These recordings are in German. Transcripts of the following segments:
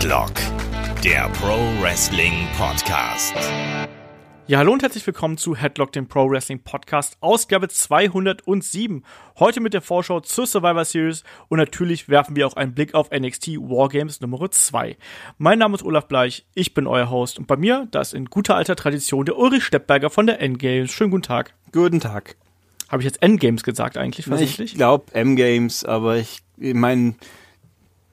Headlock, der Pro Wrestling Podcast. Ja, hallo und herzlich willkommen zu Headlock, dem Pro Wrestling Podcast, Ausgabe 207. Heute mit der Vorschau zur Survivor Series und natürlich werfen wir auch einen Blick auf NXT Wargames Nummer 2. Mein Name ist Olaf Bleich, ich bin euer Host und bei mir, das ist in guter alter Tradition, der Ulrich Steppberger von der Endgames. Schönen guten Tag. Guten Tag. Habe ich jetzt Endgames gesagt eigentlich versehentlich? Ich glaube M-Games, aber ich, ich meine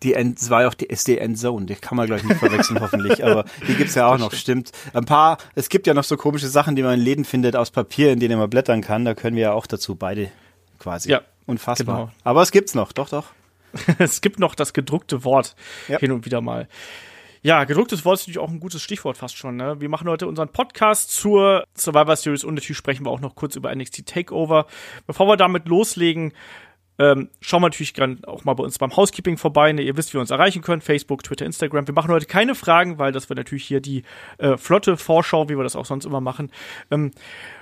die End, es war ja auch die SD Endzone, die kann man gleich nicht verwechseln hoffentlich, aber die gibt's ja auch noch, stimmt. Ein paar, es gibt ja noch so komische Sachen, die man in Läden findet aus Papier, in denen man blättern kann, da können wir ja auch dazu beide quasi. Ja. Unfassbar. Genau. Aber es gibt's noch, doch, doch. es gibt noch das gedruckte Wort ja. hin und wieder mal. Ja, gedrucktes Wort ist natürlich auch ein gutes Stichwort fast schon. Ne? Wir machen heute unseren Podcast zur Survivor Series und natürlich sprechen wir auch noch kurz über NXT Takeover. Bevor wir damit loslegen, ähm, schauen wir natürlich auch mal bei uns beim Housekeeping vorbei. Ne? Ihr wisst, wie ihr uns erreichen könnt. Facebook, Twitter, Instagram. Wir machen heute keine Fragen, weil das wird natürlich hier die äh, flotte Vorschau, wie wir das auch sonst immer machen. Ähm,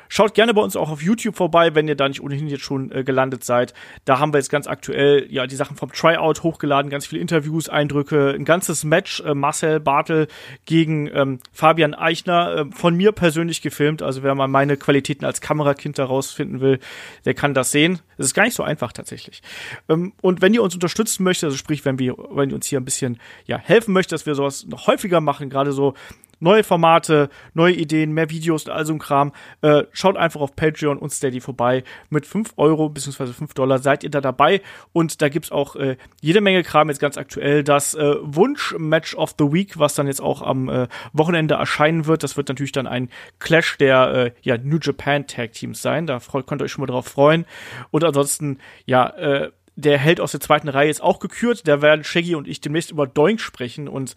Schaut gerne bei uns auch auf YouTube vorbei, wenn ihr da nicht ohnehin jetzt schon äh, gelandet seid. Da haben wir jetzt ganz aktuell ja die Sachen vom Tryout hochgeladen, ganz viele Interviews, Eindrücke, ein ganzes Match äh, Marcel Bartel gegen ähm, Fabian Eichner äh, von mir persönlich gefilmt. Also wer mal meine Qualitäten als Kamerakind herausfinden will, der kann das sehen. Es ist gar nicht so einfach tatsächlich. Ähm, und wenn ihr uns unterstützen möchtet, also sprich, wenn wir, wenn ihr uns hier ein bisschen ja helfen möchtet, dass wir sowas noch häufiger machen, gerade so neue Formate, neue Ideen, mehr Videos und all so ein Kram. Äh, schaut einfach auf Patreon und Steady vorbei. Mit 5 Euro bzw. 5 Dollar seid ihr da dabei. Und da gibt's auch äh, jede Menge Kram jetzt ganz aktuell. Das äh, Wunsch-Match of the Week, was dann jetzt auch am äh, Wochenende erscheinen wird. Das wird natürlich dann ein Clash der äh, ja, New Japan Tag Teams sein. Da könnt ihr euch schon mal drauf freuen. Und ansonsten, ja, äh, der Held aus der zweiten Reihe ist auch gekürt. Da werden Shaggy und ich demnächst über Doink sprechen und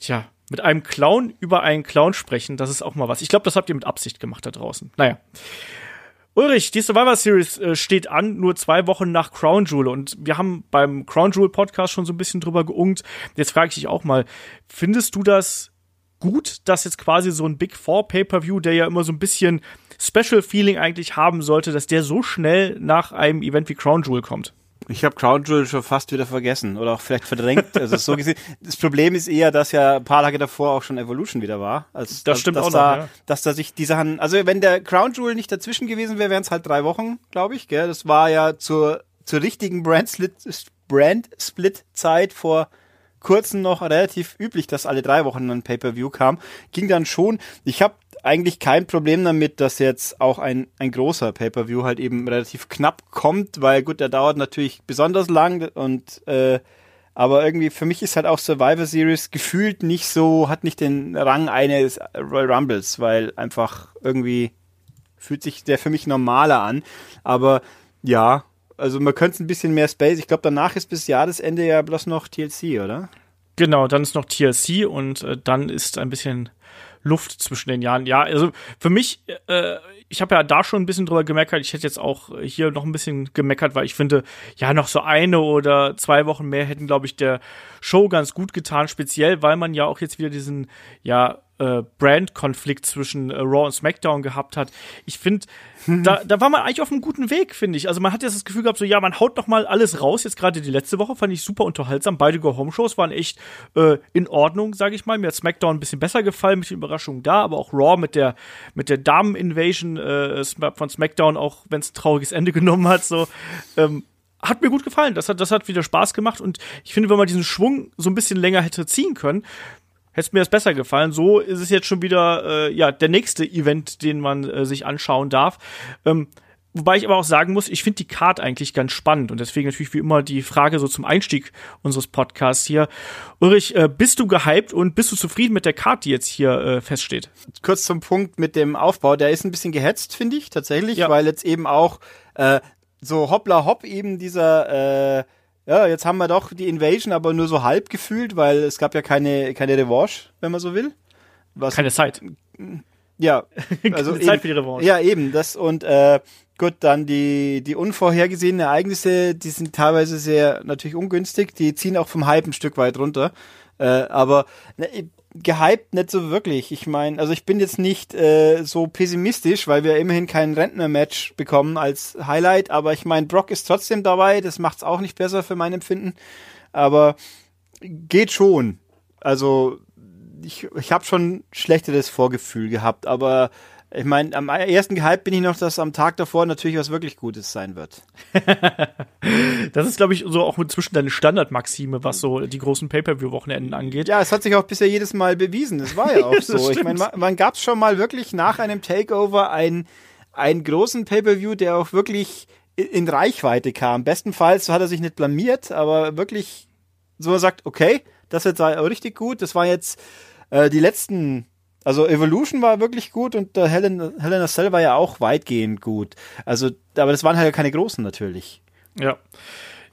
tja, mit einem Clown über einen Clown sprechen, das ist auch mal was. Ich glaube, das habt ihr mit Absicht gemacht da draußen. Naja. Ulrich, die Survivor Series äh, steht an, nur zwei Wochen nach Crown Jewel. Und wir haben beim Crown Jewel Podcast schon so ein bisschen drüber geungt. Jetzt frage ich dich auch mal, findest du das gut, dass jetzt quasi so ein Big Four Pay-Per-View, der ja immer so ein bisschen Special Feeling eigentlich haben sollte, dass der so schnell nach einem Event wie Crown Jewel kommt? Ich habe Crown Jewel schon fast wieder vergessen oder auch vielleicht verdrängt. Also so gesehen. Das Problem ist eher, dass ja ein paar Tage davor auch schon Evolution wieder war. Also, das stimmt dass auch da, noch, ja. Dass da sich die Sachen, also wenn der Crown Jewel nicht dazwischen gewesen wäre, wären es halt drei Wochen, glaube ich. Gell? Das war ja zur, zur richtigen Brand Split, Brand Split Zeit vor kurzem noch relativ üblich, dass alle drei Wochen ein Pay-per-View kam. Ging dann schon. Ich habe eigentlich kein Problem damit, dass jetzt auch ein, ein großer Pay-per-View halt eben relativ knapp kommt, weil gut, der dauert natürlich besonders lang und äh, aber irgendwie für mich ist halt auch Survivor Series gefühlt nicht so, hat nicht den Rang eines Royal Rumbles, weil einfach irgendwie fühlt sich der für mich normaler an. Aber ja, also man könnte ein bisschen mehr Space. Ich glaube, danach ist bis Jahresende ja bloß noch TLC, oder? Genau, dann ist noch TLC und äh, dann ist ein bisschen Luft zwischen den Jahren. Ja, also für mich, äh, ich habe ja da schon ein bisschen drüber gemeckert. Ich hätte jetzt auch hier noch ein bisschen gemeckert, weil ich finde, ja, noch so eine oder zwei Wochen mehr hätten, glaube ich, der Show ganz gut getan, speziell, weil man ja auch jetzt wieder diesen, ja, äh, Brand-Konflikt zwischen äh, Raw und SmackDown gehabt hat. Ich finde, da, da war man eigentlich auf einem guten Weg, finde ich. Also man hat jetzt das Gefühl gehabt, so ja, man haut noch mal alles raus. Jetzt gerade die letzte Woche fand ich super unterhaltsam. Beide Go-Home-Shows waren echt äh, in Ordnung, sage ich mal. Mir hat SmackDown ein bisschen besser gefallen mit den Überraschungen da, aber auch Raw mit der mit der Damen-Invasion äh, von SmackDown, auch wenn es ein trauriges Ende genommen hat, so ähm, hat mir gut gefallen. Das hat, das hat wieder Spaß gemacht und ich finde, wenn man diesen Schwung so ein bisschen länger hätte ziehen können, hätte mir das besser gefallen. So ist es jetzt schon wieder äh, ja der nächste Event, den man äh, sich anschauen darf. Ähm, wobei ich aber auch sagen muss, ich finde die Card eigentlich ganz spannend und deswegen natürlich wie immer die Frage so zum Einstieg unseres Podcasts hier. Ulrich, äh, bist du gehypt und bist du zufrieden mit der Card, die jetzt hier äh, feststeht? Kurz zum Punkt mit dem Aufbau, der ist ein bisschen gehetzt, finde ich tatsächlich, ja. weil jetzt eben auch äh, so hoppla hopp eben dieser äh, ja, jetzt haben wir doch die Invasion, aber nur so halb gefühlt, weil es gab ja keine, keine Revanche, wenn man so will. Was, keine Zeit. Ja, also Zeit für die Revanche. Ja, eben, das und äh, gut, dann die, die unvorhergesehenen Ereignisse, die sind teilweise sehr natürlich ungünstig, die ziehen auch vom Hype ein Stück weit runter. Äh, aber ne, gehypt nicht so wirklich. Ich meine, also ich bin jetzt nicht äh, so pessimistisch, weil wir immerhin kein Rentner-Match bekommen als Highlight, aber ich meine, Brock ist trotzdem dabei, das macht's auch nicht besser für mein Empfinden. Aber geht schon. Also ich, ich habe schon schlechteres Vorgefühl gehabt, aber ich meine, am ersten gehypt bin ich noch, dass am Tag davor natürlich was wirklich Gutes sein wird. das ist, glaube ich, so auch inzwischen deine Standardmaxime, was so die großen Pay-Per-View-Wochenenden angeht. Ja, es hat sich auch bisher jedes Mal bewiesen. Es war ja auch so. ich meine, man gab es schon mal wirklich nach einem Takeover ein, einen großen Pay-Per-View, der auch wirklich in Reichweite kam. Bestenfalls hat er sich nicht blamiert, aber wirklich so man sagt, okay, das wird richtig gut. Das war jetzt äh, die letzten also Evolution war wirklich gut und der Helen, Helena Cell war ja auch weitgehend gut. Also, aber das waren halt keine großen natürlich. Ja.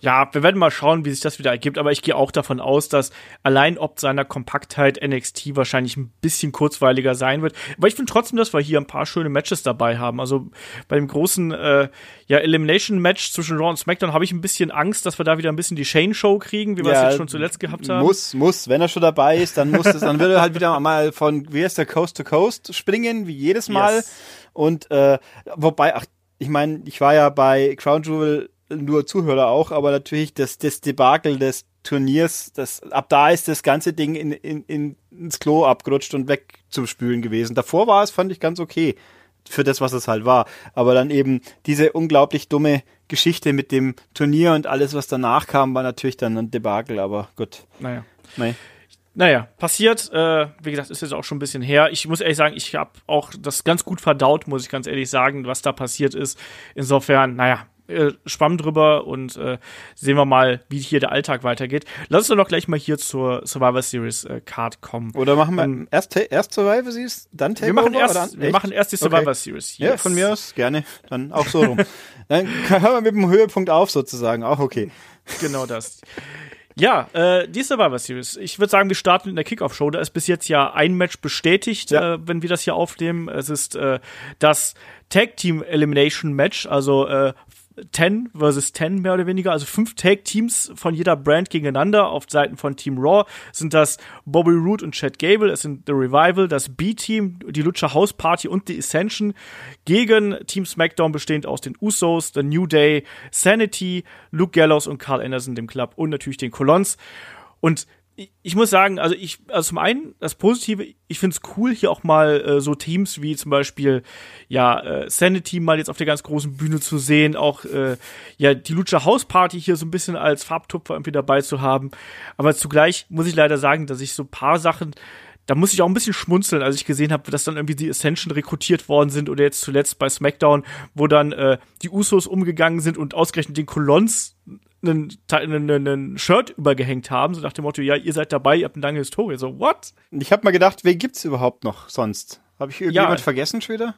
Ja, wir werden mal schauen, wie sich das wieder ergibt, aber ich gehe auch davon aus, dass allein ob seiner Kompaktheit NXT wahrscheinlich ein bisschen kurzweiliger sein wird. Aber ich finde trotzdem, dass wir hier ein paar schöne Matches dabei haben. Also bei dem großen äh, ja, Elimination-Match zwischen Raw und SmackDown habe ich ein bisschen Angst, dass wir da wieder ein bisschen die Shane-Show kriegen, wie wir ja, es jetzt schon zuletzt gehabt haben. Muss, muss. Wenn er schon dabei ist, dann muss es, dann würde er halt wieder mal von, wie heißt der, Coast to Coast springen, wie jedes Mal. Yes. Und äh, wobei, ach, ich meine, ich war ja bei Crown Jewel nur Zuhörer auch, aber natürlich das, das Debakel des Turniers, das, ab da ist das ganze Ding in, in, in, ins Klo abgerutscht und wegzuspülen gewesen. Davor war es, fand ich ganz okay für das, was es halt war. Aber dann eben diese unglaublich dumme Geschichte mit dem Turnier und alles, was danach kam, war natürlich dann ein Debakel, aber gut. Naja. Nein. Naja, passiert, äh, wie gesagt, ist jetzt auch schon ein bisschen her. Ich muss ehrlich sagen, ich habe auch das ganz gut verdaut, muss ich ganz ehrlich sagen, was da passiert ist. Insofern, naja, äh, schwamm drüber und äh, sehen wir mal, wie hier der Alltag weitergeht. Lass uns doch noch gleich mal hier zur Survivor Series äh, Card kommen. Oder machen wir ähm, erst, erst Survivor Series, dann Takeover? Wir machen erst, wir machen erst die Survivor okay. Series. Yes. Ja, von mir aus gerne. Dann auch so rum. dann hören wir mit dem Höhepunkt auf sozusagen. Auch okay. Genau das. Ja, äh, die Survivor Series. Ich würde sagen, wir starten in der Kickoff-Show. Da ist bis jetzt ja ein Match bestätigt, ja. äh, wenn wir das hier aufnehmen. Es ist äh, das Tag Team Elimination Match, also äh, 10 versus 10 mehr oder weniger, also fünf Tag-Teams von jeder Brand gegeneinander. Auf Seiten von Team Raw sind das Bobby Roode und Chad Gable, es sind The Revival, das B-Team, die Lucha House Party und die Ascension gegen Team SmackDown bestehend aus den Usos, The New Day, Sanity, Luke Gallows und Carl Anderson, dem Club und natürlich den Colons. Und ich muss sagen, also ich, also zum einen das Positive, ich finde es cool, hier auch mal äh, so Teams wie zum Beispiel ja äh, Sanity mal jetzt auf der ganz großen Bühne zu sehen, auch äh, ja die Lucha House Party hier so ein bisschen als Farbtupfer irgendwie dabei zu haben. Aber zugleich muss ich leider sagen, dass ich so paar Sachen da muss ich auch ein bisschen schmunzeln, als ich gesehen habe, dass dann irgendwie die Ascension rekrutiert worden sind oder jetzt zuletzt bei SmackDown, wo dann äh, die Usos umgegangen sind und ausgerechnet den Colons einen, einen, einen Shirt übergehängt haben, so nach dem Motto, ja, ihr seid dabei, ihr habt eine lange Historie. So, what? Ich habe mal gedacht, wen gibt's überhaupt noch sonst? Habe ich irgendjemand ja. vergessen schon wieder?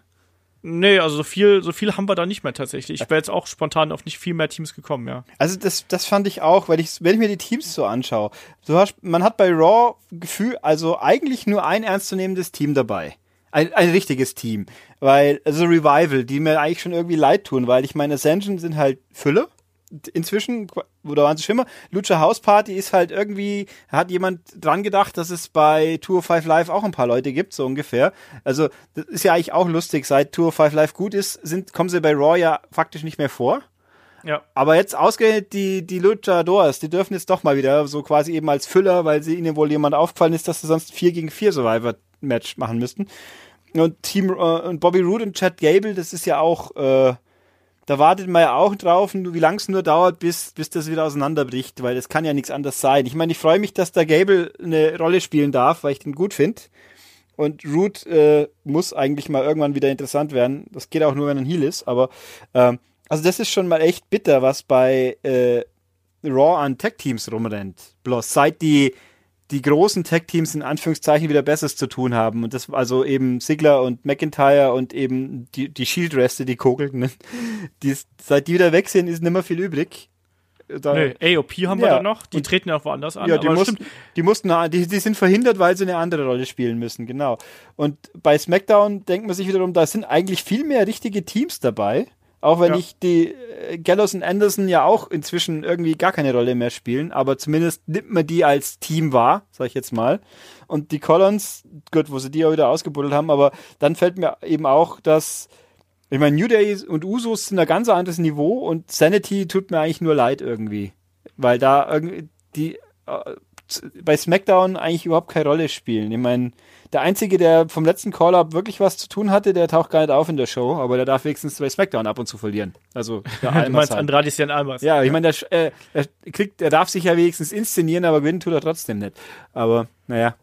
Nee, also so viel, so viel haben wir da nicht mehr tatsächlich. Ich wäre jetzt auch spontan auf nicht viel mehr Teams gekommen, ja. Also das, das fand ich auch, weil ich, wenn ich mir die Teams so anschaue, du hast, man hat bei Raw Gefühl, also eigentlich nur ein ernstzunehmendes Team dabei. Ein, ein richtiges Team. Weil, also Revival, die mir eigentlich schon irgendwie leid tun, weil ich meine, Ascension sind halt Fülle inzwischen, oder waren sie schon immer, Lucha House Party ist halt irgendwie, hat jemand dran gedacht, dass es bei Tour 5 Live auch ein paar Leute gibt, so ungefähr. Also, das ist ja eigentlich auch lustig, seit Tour 5 Live gut ist, sind, kommen sie bei Raw ja faktisch nicht mehr vor. Ja. Aber jetzt ausgerechnet die, die Luchadors, die dürfen jetzt doch mal wieder so quasi eben als Füller, weil sie ihnen wohl jemand aufgefallen ist, dass sie sonst 4 gegen 4 Survivor Match machen müssten. Und Team, äh, und Bobby Roode und Chad Gable, das ist ja auch, äh, da wartet man ja auch drauf, wie lang es nur dauert, bis, bis das wieder auseinanderbricht, weil das kann ja nichts anderes sein. Ich meine, ich freue mich, dass der Gable eine Rolle spielen darf, weil ich den gut finde. Und Root äh, muss eigentlich mal irgendwann wieder interessant werden. Das geht auch nur, wenn er ein Heal ist, aber ähm, also das ist schon mal echt bitter, was bei äh, Raw an Tech-Teams rumrennt. Bloß seit die die großen Tech-Teams in Anführungszeichen wieder Besseres zu tun haben. Und das also eben Sigler und McIntyre und eben die, die Shield-Reste, die kokelten. Die, seit die wieder weg sind, ist nicht mehr viel übrig. Da, nee, AOP haben ja, wir da noch, die und, treten ja auch woanders an. Ja, die, mussten, die mussten, die, die sind verhindert, weil sie eine andere Rolle spielen müssen, genau. Und bei SmackDown denkt man sich wiederum, da sind eigentlich viel mehr richtige Teams dabei. Auch wenn ja. ich die äh, Gallows und Anderson ja auch inzwischen irgendwie gar keine Rolle mehr spielen, aber zumindest nimmt man die als Team wahr, sag ich jetzt mal. Und die Collins, gut, wo sie die auch wieder ausgebuddelt haben, aber dann fällt mir eben auch, dass ich meine, New Day und Usos sind ein ganz anderes Niveau und Sanity tut mir eigentlich nur leid irgendwie. Weil da irgendwie die äh, bei SmackDown eigentlich überhaupt keine Rolle spielen. Ich meine, der Einzige, der vom letzten Call-Up wirklich was zu tun hatte, der taucht gar nicht auf in der Show, aber der darf wenigstens bei SmackDown ab und zu verlieren. Also der Almas du meinst halt. Andrade Cien Almas. Ja, ich meine, der, äh, der, kriegt, der darf sich ja wenigstens inszenieren, aber gewinnen tut er trotzdem nicht. Aber naja.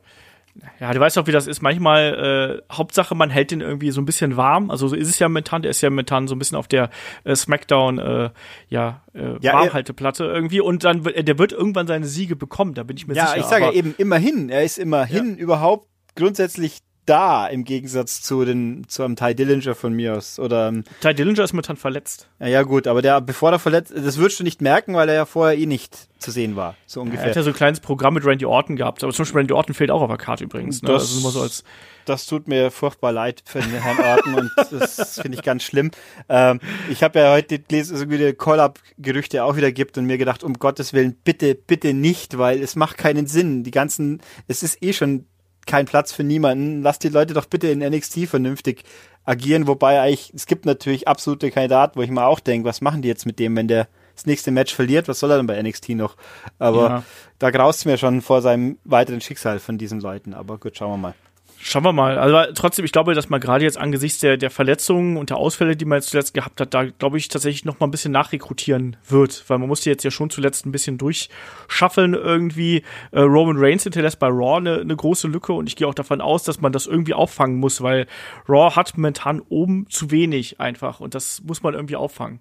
Ja, du weißt doch, wie das ist. Manchmal, äh, Hauptsache, man hält den irgendwie so ein bisschen warm. Also so ist es ja momentan. Der ist ja momentan so ein bisschen auf der äh, Smackdown, äh, ja, äh, ja, Warmhalteplatte irgendwie. Und dann, der wird irgendwann seine Siege bekommen. Da bin ich mir ja, sicher. Ja, ich sage ja eben immerhin. Er ist immerhin ja. überhaupt grundsätzlich da im Gegensatz zu den zu einem Ty Dillinger von mir aus oder ähm, Ty Dillinger ist momentan verletzt. Ja, ja gut, aber der bevor er verletzt, das würdest du nicht merken, weil er ja vorher eh nicht zu sehen war, so ungefähr. er hat ja so ein kleines Programm mit Randy Orton gehabt, aber zum Beispiel Randy Orton fehlt auch auf der Karte übrigens. Ne? Das, also nur so als das tut mir furchtbar leid für den Herrn Orton und das finde ich ganz schlimm. Ähm, ich habe ja heute gelesen, dass es irgendwie Call-Up-Gerüchte auch wieder gibt und mir gedacht, um Gottes Willen, bitte, bitte nicht, weil es macht keinen Sinn. Die ganzen, es ist eh schon kein Platz für niemanden. Lass die Leute doch bitte in NXT vernünftig agieren, wobei eigentlich, es gibt natürlich absolute Kandidaten, wo ich mal auch denke, was machen die jetzt mit dem, wenn der das nächste Match verliert, was soll er denn bei NXT noch? Aber ja. da graust mir schon vor seinem weiteren Schicksal von diesen Leuten. Aber gut, schauen wir mal. Schauen wir mal. Also trotzdem, ich glaube, dass man gerade jetzt angesichts der, der Verletzungen und der Ausfälle, die man jetzt zuletzt gehabt hat, da glaube ich tatsächlich noch mal ein bisschen nachrekrutieren wird, weil man musste jetzt ja schon zuletzt ein bisschen durchschaffeln irgendwie. Äh, Roman Reigns hinterlässt bei Raw eine, eine große Lücke und ich gehe auch davon aus, dass man das irgendwie auffangen muss, weil Raw hat momentan oben zu wenig einfach und das muss man irgendwie auffangen.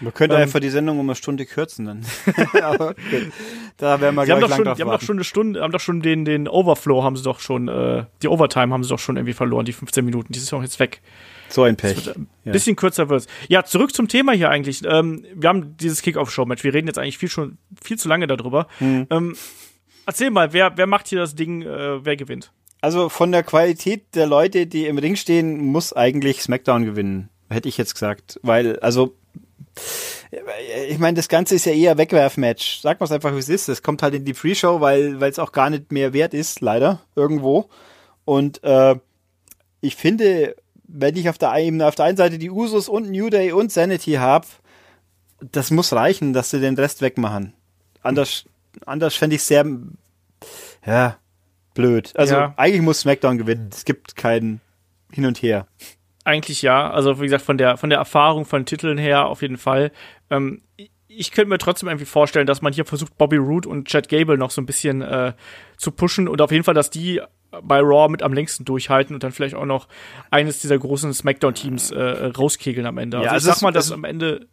Man könnte ähm, einfach die Sendung um eine Stunde kürzen dann. Aber okay. da wären wir gleich haben doch schon, Die haben doch schon eine Stunde, haben doch schon den, den Overflow haben sie doch schon, äh, die Overtime haben sie doch schon irgendwie verloren, die 15 Minuten. Die ist auch jetzt weg. So ein Pech. ein ja. bisschen kürzer wird's. Ja, zurück zum Thema hier eigentlich. Ähm, wir haben dieses Kick-Off-Show-Match. Wir reden jetzt eigentlich viel schon viel zu lange darüber. Hm. Ähm, erzähl mal, wer, wer macht hier das Ding, äh, wer gewinnt? Also von der Qualität der Leute, die im Ring stehen, muss eigentlich SmackDown gewinnen. Hätte ich jetzt gesagt. Weil, also ich meine, das Ganze ist ja eher Wegwerfmatch. Sag mal es einfach, wie es ist. Es kommt halt in die Pre-Show, weil es auch gar nicht mehr wert ist, leider, irgendwo. Und äh, ich finde, wenn ich auf der, auf der einen Seite die Usos und New Day und Sanity habe, das muss reichen, dass sie den Rest wegmachen. Anders, anders fände ich sehr, ja, blöd. Also ja. eigentlich muss SmackDown gewinnen. Es gibt keinen Hin und Her. Eigentlich ja. Also wie gesagt, von der, von der Erfahrung, von Titeln her auf jeden Fall. Ähm, ich könnte mir trotzdem irgendwie vorstellen, dass man hier versucht, Bobby Roode und Chad Gable noch so ein bisschen äh, zu pushen und auf jeden Fall, dass die bei Raw mit am längsten durchhalten und dann vielleicht auch noch eines dieser großen Smackdown-Teams äh, rauskegeln am Ende. Also ja, ich sag mal, dass am Ende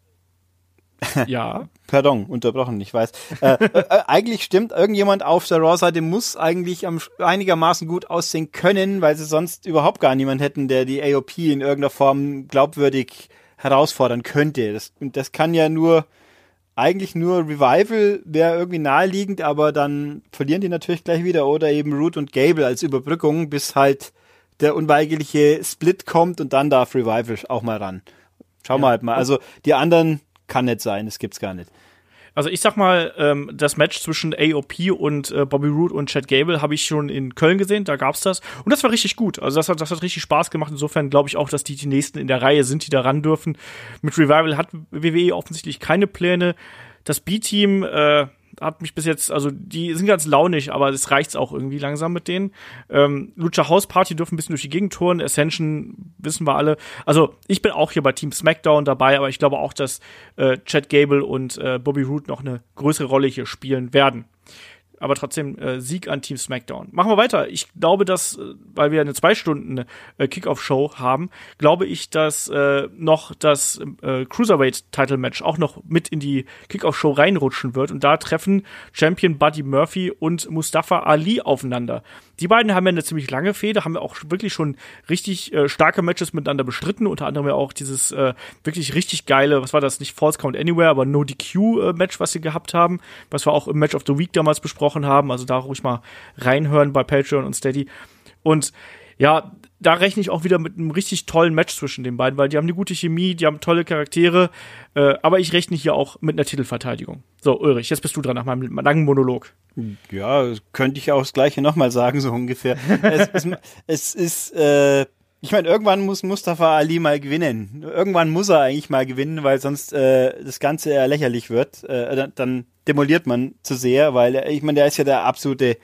ja. Pardon, unterbrochen, ich weiß. Äh, äh, äh, eigentlich stimmt, irgendjemand auf der Raw-Seite muss eigentlich am, einigermaßen gut aussehen können, weil sie sonst überhaupt gar niemand hätten, der die AOP in irgendeiner Form glaubwürdig herausfordern könnte. Das, und das kann ja nur, eigentlich nur Revival wäre irgendwie naheliegend, aber dann verlieren die natürlich gleich wieder oder eben Root und Gable als Überbrückung, bis halt der unweigerliche Split kommt und dann darf Revival auch mal ran. Schauen ja. wir halt mal. Also die anderen kann nicht sein, das gibt's gar nicht. Also ich sag mal, ähm, das Match zwischen AOP und äh, Bobby Roode und Chad Gable habe ich schon in Köln gesehen, da gab's das. Und das war richtig gut. Also das hat, das hat richtig Spaß gemacht. Insofern glaube ich auch, dass die die nächsten in der Reihe sind, die da ran dürfen. Mit Revival hat WWE offensichtlich keine Pläne. Das B-Team, äh, hat mich bis jetzt, also die sind ganz launig, aber es reicht's auch irgendwie langsam mit denen. Ähm, Lucha House Party dürfen ein bisschen durch die Gegend touren. Ascension wissen wir alle. Also ich bin auch hier bei Team SmackDown dabei, aber ich glaube auch, dass äh, Chad Gable und äh, Bobby Roode noch eine größere Rolle hier spielen werden aber trotzdem äh, Sieg an Team SmackDown. Machen wir weiter. Ich glaube, dass, äh, weil wir eine zwei Stunden äh, Kickoff-Show haben, glaube ich, dass äh, noch das äh, Cruiserweight-Title-Match auch noch mit in die Kickoff-Show reinrutschen wird. Und da treffen Champion Buddy Murphy und Mustafa Ali aufeinander. Die beiden haben ja eine ziemlich lange Fehde, haben ja auch wirklich schon richtig äh, starke Matches miteinander bestritten, unter anderem ja auch dieses äh, wirklich richtig geile, was war das, nicht False Count Anywhere, aber No DQ-Match, äh, was sie gehabt haben, was wir auch im Match of the Week damals besprochen haben, also da ruhig mal reinhören bei Patreon und Steady. Und ja, da rechne ich auch wieder mit einem richtig tollen Match zwischen den beiden, weil die haben eine gute Chemie, die haben tolle Charaktere, äh, aber ich rechne hier auch mit einer Titelverteidigung. So, Ulrich, jetzt bist du dran nach meinem langen Monolog. Ja, könnte ich auch das Gleiche nochmal sagen, so ungefähr. es, es, es, ist, äh, ich meine, irgendwann muss Mustafa Ali mal gewinnen. Irgendwann muss er eigentlich mal gewinnen, weil sonst äh, das Ganze eher lächerlich wird. Äh, dann demoliert man zu sehr, weil er, ich meine, der ist ja der absolute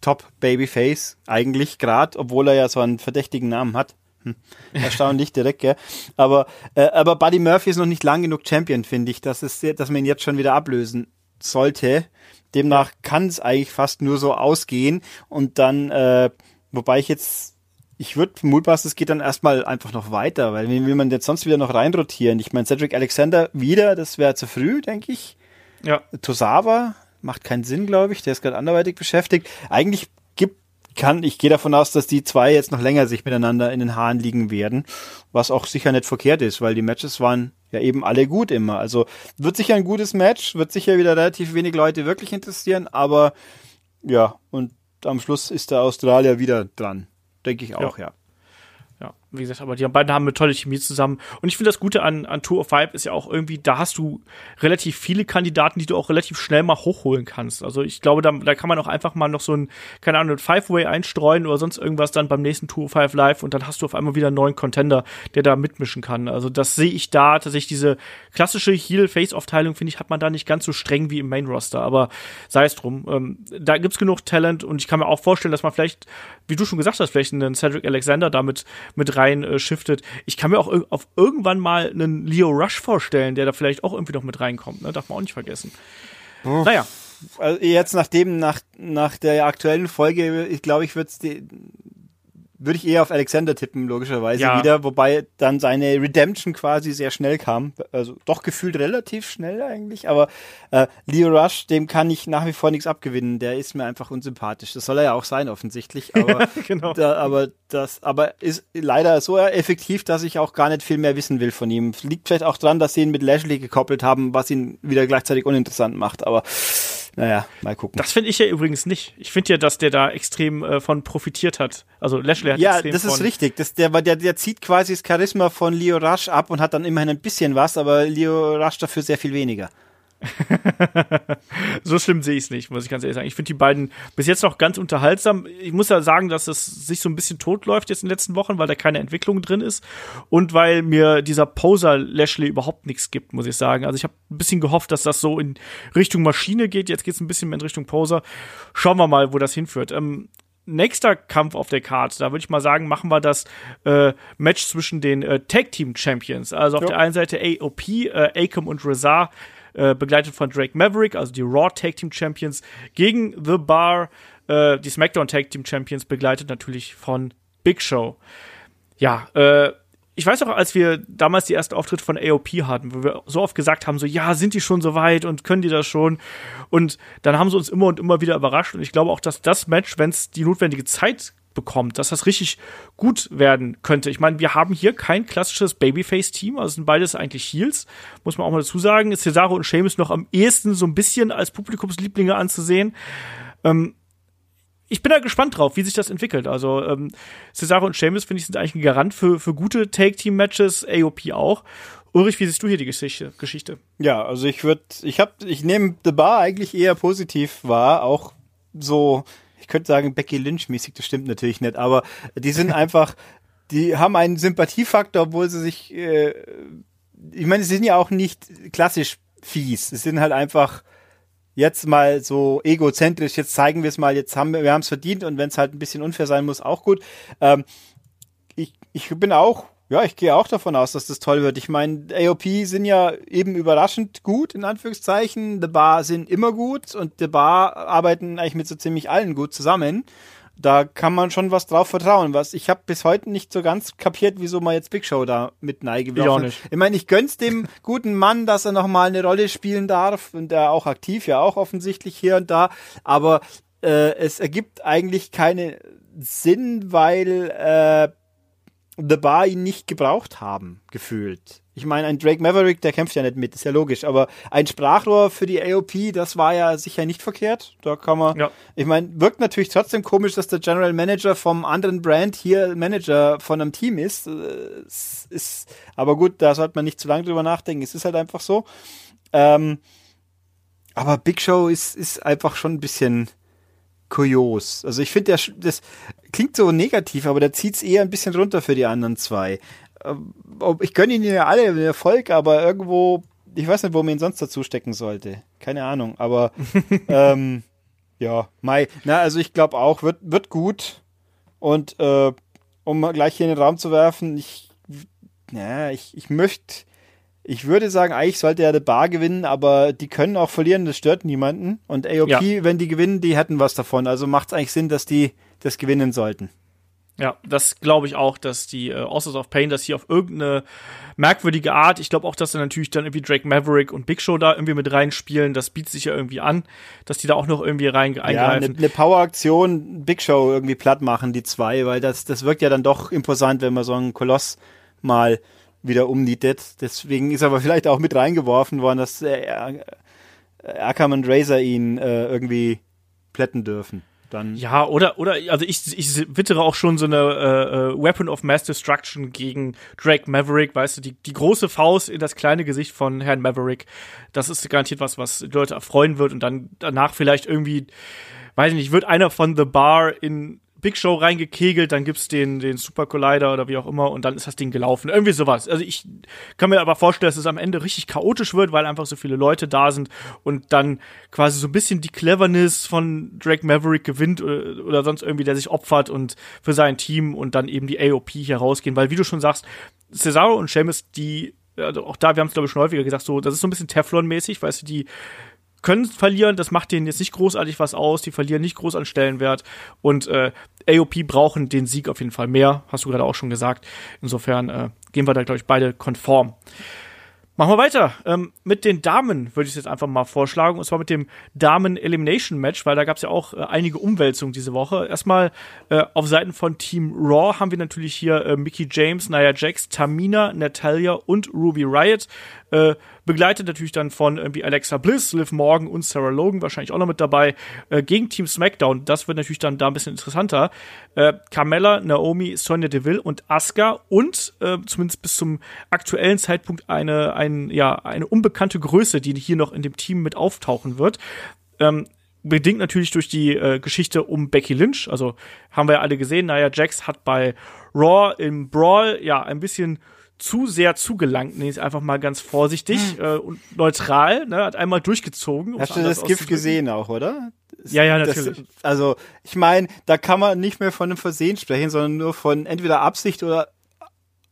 Top-Babyface eigentlich gerade, obwohl er ja so einen verdächtigen Namen hat. Hm. Erstaunlich direkt, gell? Aber, äh, aber Buddy Murphy ist noch nicht lang genug Champion, finde ich, dass, es, dass man ihn jetzt schon wieder ablösen sollte. Demnach kann es eigentlich fast nur so ausgehen und dann, äh, wobei ich jetzt ich würde mutmaßen, es geht dann erstmal einfach noch weiter, weil wie will man jetzt sonst wieder noch reinrotieren? Ich meine, Cedric Alexander wieder, das wäre zu früh, denke ich. Ja. Tosawa macht keinen Sinn, glaube ich. Der ist gerade anderweitig beschäftigt. Eigentlich gibt, kann, ich gehe davon aus, dass die zwei jetzt noch länger sich miteinander in den Haaren liegen werden, was auch sicher nicht verkehrt ist, weil die Matches waren ja eben alle gut immer. Also wird sicher ein gutes Match, wird sicher wieder relativ wenig Leute wirklich interessieren, aber ja, und am Schluss ist der Australier wieder dran. Denke ich auch, ja. ja. Wie gesagt, aber die beiden haben eine tolle Chemie zusammen. Und ich finde das Gute an, an Tour of Five ist ja auch irgendwie, da hast du relativ viele Kandidaten, die du auch relativ schnell mal hochholen kannst. Also ich glaube, da, da kann man auch einfach mal noch so ein, keine Ahnung, Five-Way einstreuen oder sonst irgendwas dann beim nächsten Tour of Five Live und dann hast du auf einmal wieder einen neuen Contender, der da mitmischen kann. Also das sehe ich da tatsächlich diese klassische Heel-Face-Aufteilung, finde ich, hat man da nicht ganz so streng wie im Main-Roster. Aber sei es drum. Ähm, da gibt's genug Talent und ich kann mir auch vorstellen, dass man vielleicht, wie du schon gesagt hast, vielleicht einen Cedric Alexander damit mit rein äh, shiftet. Ich kann mir auch auf irgendwann mal einen Leo Rush vorstellen, der da vielleicht auch irgendwie noch mit reinkommt. Ne? Darf man auch nicht vergessen. Oh. Naja. Also jetzt nachdem, nach, nach der aktuellen Folge, ich glaube, ich würde es würde ich eher auf Alexander tippen, logischerweise ja. wieder, wobei dann seine Redemption quasi sehr schnell kam. Also doch gefühlt relativ schnell eigentlich, aber äh, Leo Rush, dem kann ich nach wie vor nichts abgewinnen. Der ist mir einfach unsympathisch. Das soll er ja auch sein, offensichtlich. Aber, genau. da, aber das, aber ist leider so effektiv, dass ich auch gar nicht viel mehr wissen will von ihm. Liegt vielleicht auch dran, dass sie ihn mit Lashley gekoppelt haben, was ihn wieder gleichzeitig uninteressant macht, aber naja, mal gucken. Das finde ich ja übrigens nicht. Ich finde ja, dass der da extrem äh, von profitiert hat. Also Lashley hat ja, extrem das ist richtig. Das, der, der, der zieht quasi das Charisma von Leo Rush ab und hat dann immerhin ein bisschen was, aber Leo Rush dafür sehr viel weniger. so schlimm sehe ich es nicht, muss ich ganz ehrlich sagen. Ich finde die beiden bis jetzt noch ganz unterhaltsam. Ich muss ja sagen, dass es sich so ein bisschen totläuft jetzt in den letzten Wochen, weil da keine Entwicklung drin ist und weil mir dieser Poser Lashley überhaupt nichts gibt, muss ich sagen. Also ich habe ein bisschen gehofft, dass das so in Richtung Maschine geht. Jetzt geht es ein bisschen mehr in Richtung Poser. Schauen wir mal, wo das hinführt. Ähm, nächster Kampf auf der Karte, da würde ich mal sagen, machen wir das äh, Match zwischen den äh, Tag Team Champions. Also auf ja. der einen Seite AOP, äh, Akam und Razar äh, begleitet von Drake Maverick, also die Raw Tag Team Champions, gegen The Bar, äh, die SmackDown Tag Team Champions, begleitet natürlich von Big Show. Ja, äh, ich weiß auch, als wir damals die ersten Auftritte von AOP hatten, wo wir so oft gesagt haben, so, ja, sind die schon so weit und können die das schon? Und dann haben sie uns immer und immer wieder überrascht. Und ich glaube auch, dass das Match, wenn es die notwendige Zeit bekommt, dass das richtig gut werden könnte. Ich meine, wir haben hier kein klassisches Babyface-Team, also sind beides eigentlich Heels, muss man auch mal dazu sagen. Cesaro und Sheamus noch am ehesten so ein bisschen als Publikumslieblinge anzusehen. Ähm, ich bin da gespannt drauf, wie sich das entwickelt. Also ähm, Cesaro und Sheamus, finde ich, sind eigentlich ein Garant für, für gute Take-Team-Matches, AOP auch. Ulrich, wie siehst du hier die Geschichte? Geschichte? Ja, also ich würde, ich habe, ich nehme The Bar eigentlich eher positiv wahr, auch so ich könnte sagen Becky Lynch mäßig, das stimmt natürlich nicht, aber die sind einfach, die haben einen Sympathiefaktor, obwohl sie sich, äh, ich meine, sie sind ja auch nicht klassisch fies, sie sind halt einfach jetzt mal so egozentrisch, jetzt zeigen wir es mal, jetzt haben wir, wir haben es verdient und wenn es halt ein bisschen unfair sein muss, auch gut. Ähm, ich, ich bin auch ja, ich gehe auch davon aus, dass das toll wird. Ich meine, AOP sind ja eben überraschend gut, in Anführungszeichen. The Bar sind immer gut und The Bar arbeiten eigentlich mit so ziemlich allen gut zusammen. Da kann man schon was drauf vertrauen. Was ich habe bis heute nicht so ganz kapiert, wieso man jetzt Big Show da mit neigeworfen. Ich, ich meine, ich gönn's dem guten Mann, dass er noch mal eine Rolle spielen darf und er auch aktiv ja auch offensichtlich hier und da. Aber äh, es ergibt eigentlich keinen Sinn, weil äh, The Bar ihn nicht gebraucht haben, gefühlt. Ich meine, ein Drake Maverick, der kämpft ja nicht mit, ist ja logisch, aber ein Sprachrohr für die AOP, das war ja sicher nicht verkehrt. Da kann man, ja. ich meine, wirkt natürlich trotzdem komisch, dass der General Manager vom anderen Brand hier Manager von einem Team ist. Es ist aber gut, da sollte man nicht zu lange drüber nachdenken. Es ist halt einfach so. Ähm, aber Big Show ist, ist einfach schon ein bisschen, kurios. Also ich finde, das klingt so negativ, aber der zieht es eher ein bisschen runter für die anderen zwei. Ähm, ich gönne ihnen ja alle den Erfolg, aber irgendwo, ich weiß nicht, wo man ihn sonst dazu stecken sollte. Keine Ahnung, aber ähm, ja, Mai. Na, also ich glaube auch, wird, wird gut. Und äh, um gleich hier in den Raum zu werfen, ich, ja, ich, ich möchte, ich würde sagen, eigentlich sollte er der Bar gewinnen, aber die können auch verlieren, das stört niemanden. Und AOP, ja. wenn die gewinnen, die hätten was davon. Also macht es eigentlich Sinn, dass die das gewinnen sollten. Ja, das glaube ich auch, dass die äh, Authors of Pain das hier auf irgendeine merkwürdige Art, ich glaube auch, dass dann natürlich dann irgendwie Drake Maverick und Big Show da irgendwie mit reinspielen, das bietet sich ja irgendwie an, dass die da auch noch irgendwie rein eingreifen. Ja, eine ne Power-Aktion Big Show irgendwie platt machen, die zwei, weil das, das wirkt ja dann doch imposant, wenn man so einen Koloss mal wieder umnietet. Deswegen ist aber vielleicht auch mit reingeworfen worden, dass äh, Arkham und Razor ihn äh, irgendwie plätten dürfen dann. Ja, oder, oder, also ich, ich wittere auch schon so eine äh, äh, Weapon of Mass Destruction gegen Drake Maverick, weißt du, die, die große Faust in das kleine Gesicht von Herrn Maverick. Das ist garantiert was, was Leute erfreuen wird und dann danach vielleicht irgendwie, weiß ich nicht, wird einer von The Bar in Big Show reingekegelt, dann gibt's den, den Super Collider oder wie auch immer und dann ist das Ding gelaufen. Irgendwie sowas. Also ich kann mir aber vorstellen, dass es am Ende richtig chaotisch wird, weil einfach so viele Leute da sind und dann quasi so ein bisschen die Cleverness von Drake Maverick gewinnt oder, oder sonst irgendwie, der sich opfert und für sein Team und dann eben die AOP hier rausgehen. Weil wie du schon sagst, Cesaro und Sheamus, die also auch da, wir haben es glaube ich schon häufiger gesagt, so, das ist so ein bisschen Teflon-mäßig, weißt du, die können verlieren, das macht denen jetzt nicht großartig was aus, die verlieren nicht groß an Stellenwert und äh, AOP brauchen den Sieg auf jeden Fall mehr, hast du gerade auch schon gesagt. Insofern äh, gehen wir da, glaube ich, beide konform. Machen wir weiter ähm, mit den Damen, würde ich jetzt einfach mal vorschlagen. Und zwar mit dem Damen-Elimination-Match, weil da gab es ja auch äh, einige Umwälzungen diese Woche. Erstmal äh, auf Seiten von Team Raw haben wir natürlich hier äh, Mickey James, Nia Jax, Tamina, Natalia und Ruby Riot. Äh, begleitet natürlich dann von irgendwie Alexa Bliss, Liv Morgan und Sarah Logan wahrscheinlich auch noch mit dabei, äh, gegen Team SmackDown. Das wird natürlich dann da ein bisschen interessanter. Äh, Carmella, Naomi, Sonya Deville und Asuka und äh, zumindest bis zum aktuellen Zeitpunkt eine, ein, ja, eine unbekannte Größe, die hier noch in dem Team mit auftauchen wird. Ähm, bedingt natürlich durch die äh, Geschichte um Becky Lynch. Also haben wir ja alle gesehen, naja, Jax hat bei Raw im Brawl ja ein bisschen zu sehr zugelangt, nee, ist einfach mal ganz vorsichtig hm. äh, und neutral, ne, hat einmal durchgezogen. Hast du das Gift gesehen auch, oder? ja, ja, natürlich. Das, also, ich meine, da kann man nicht mehr von einem Versehen sprechen, sondern nur von entweder Absicht oder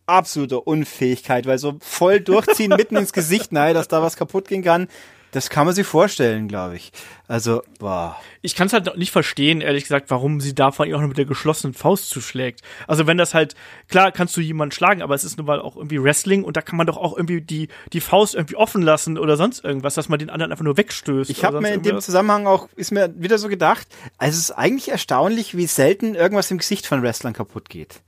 absoluter Unfähigkeit, weil so voll durchziehen mitten ins Gesicht, nein, dass da was kaputt gehen kann, das kann man sich vorstellen, glaube ich. Also, boah. Ich kann es halt nicht verstehen, ehrlich gesagt, warum sie da von ihr auch noch mit der geschlossenen Faust zuschlägt. Also, wenn das halt, klar kannst du jemanden schlagen, aber es ist nun mal auch irgendwie Wrestling und da kann man doch auch irgendwie die, die Faust irgendwie offen lassen oder sonst irgendwas, dass man den anderen einfach nur wegstößt. Ich habe mir in dem Zusammenhang auch, ist mir wieder so gedacht, also es ist eigentlich erstaunlich, wie selten irgendwas im Gesicht von Wrestlern kaputt geht.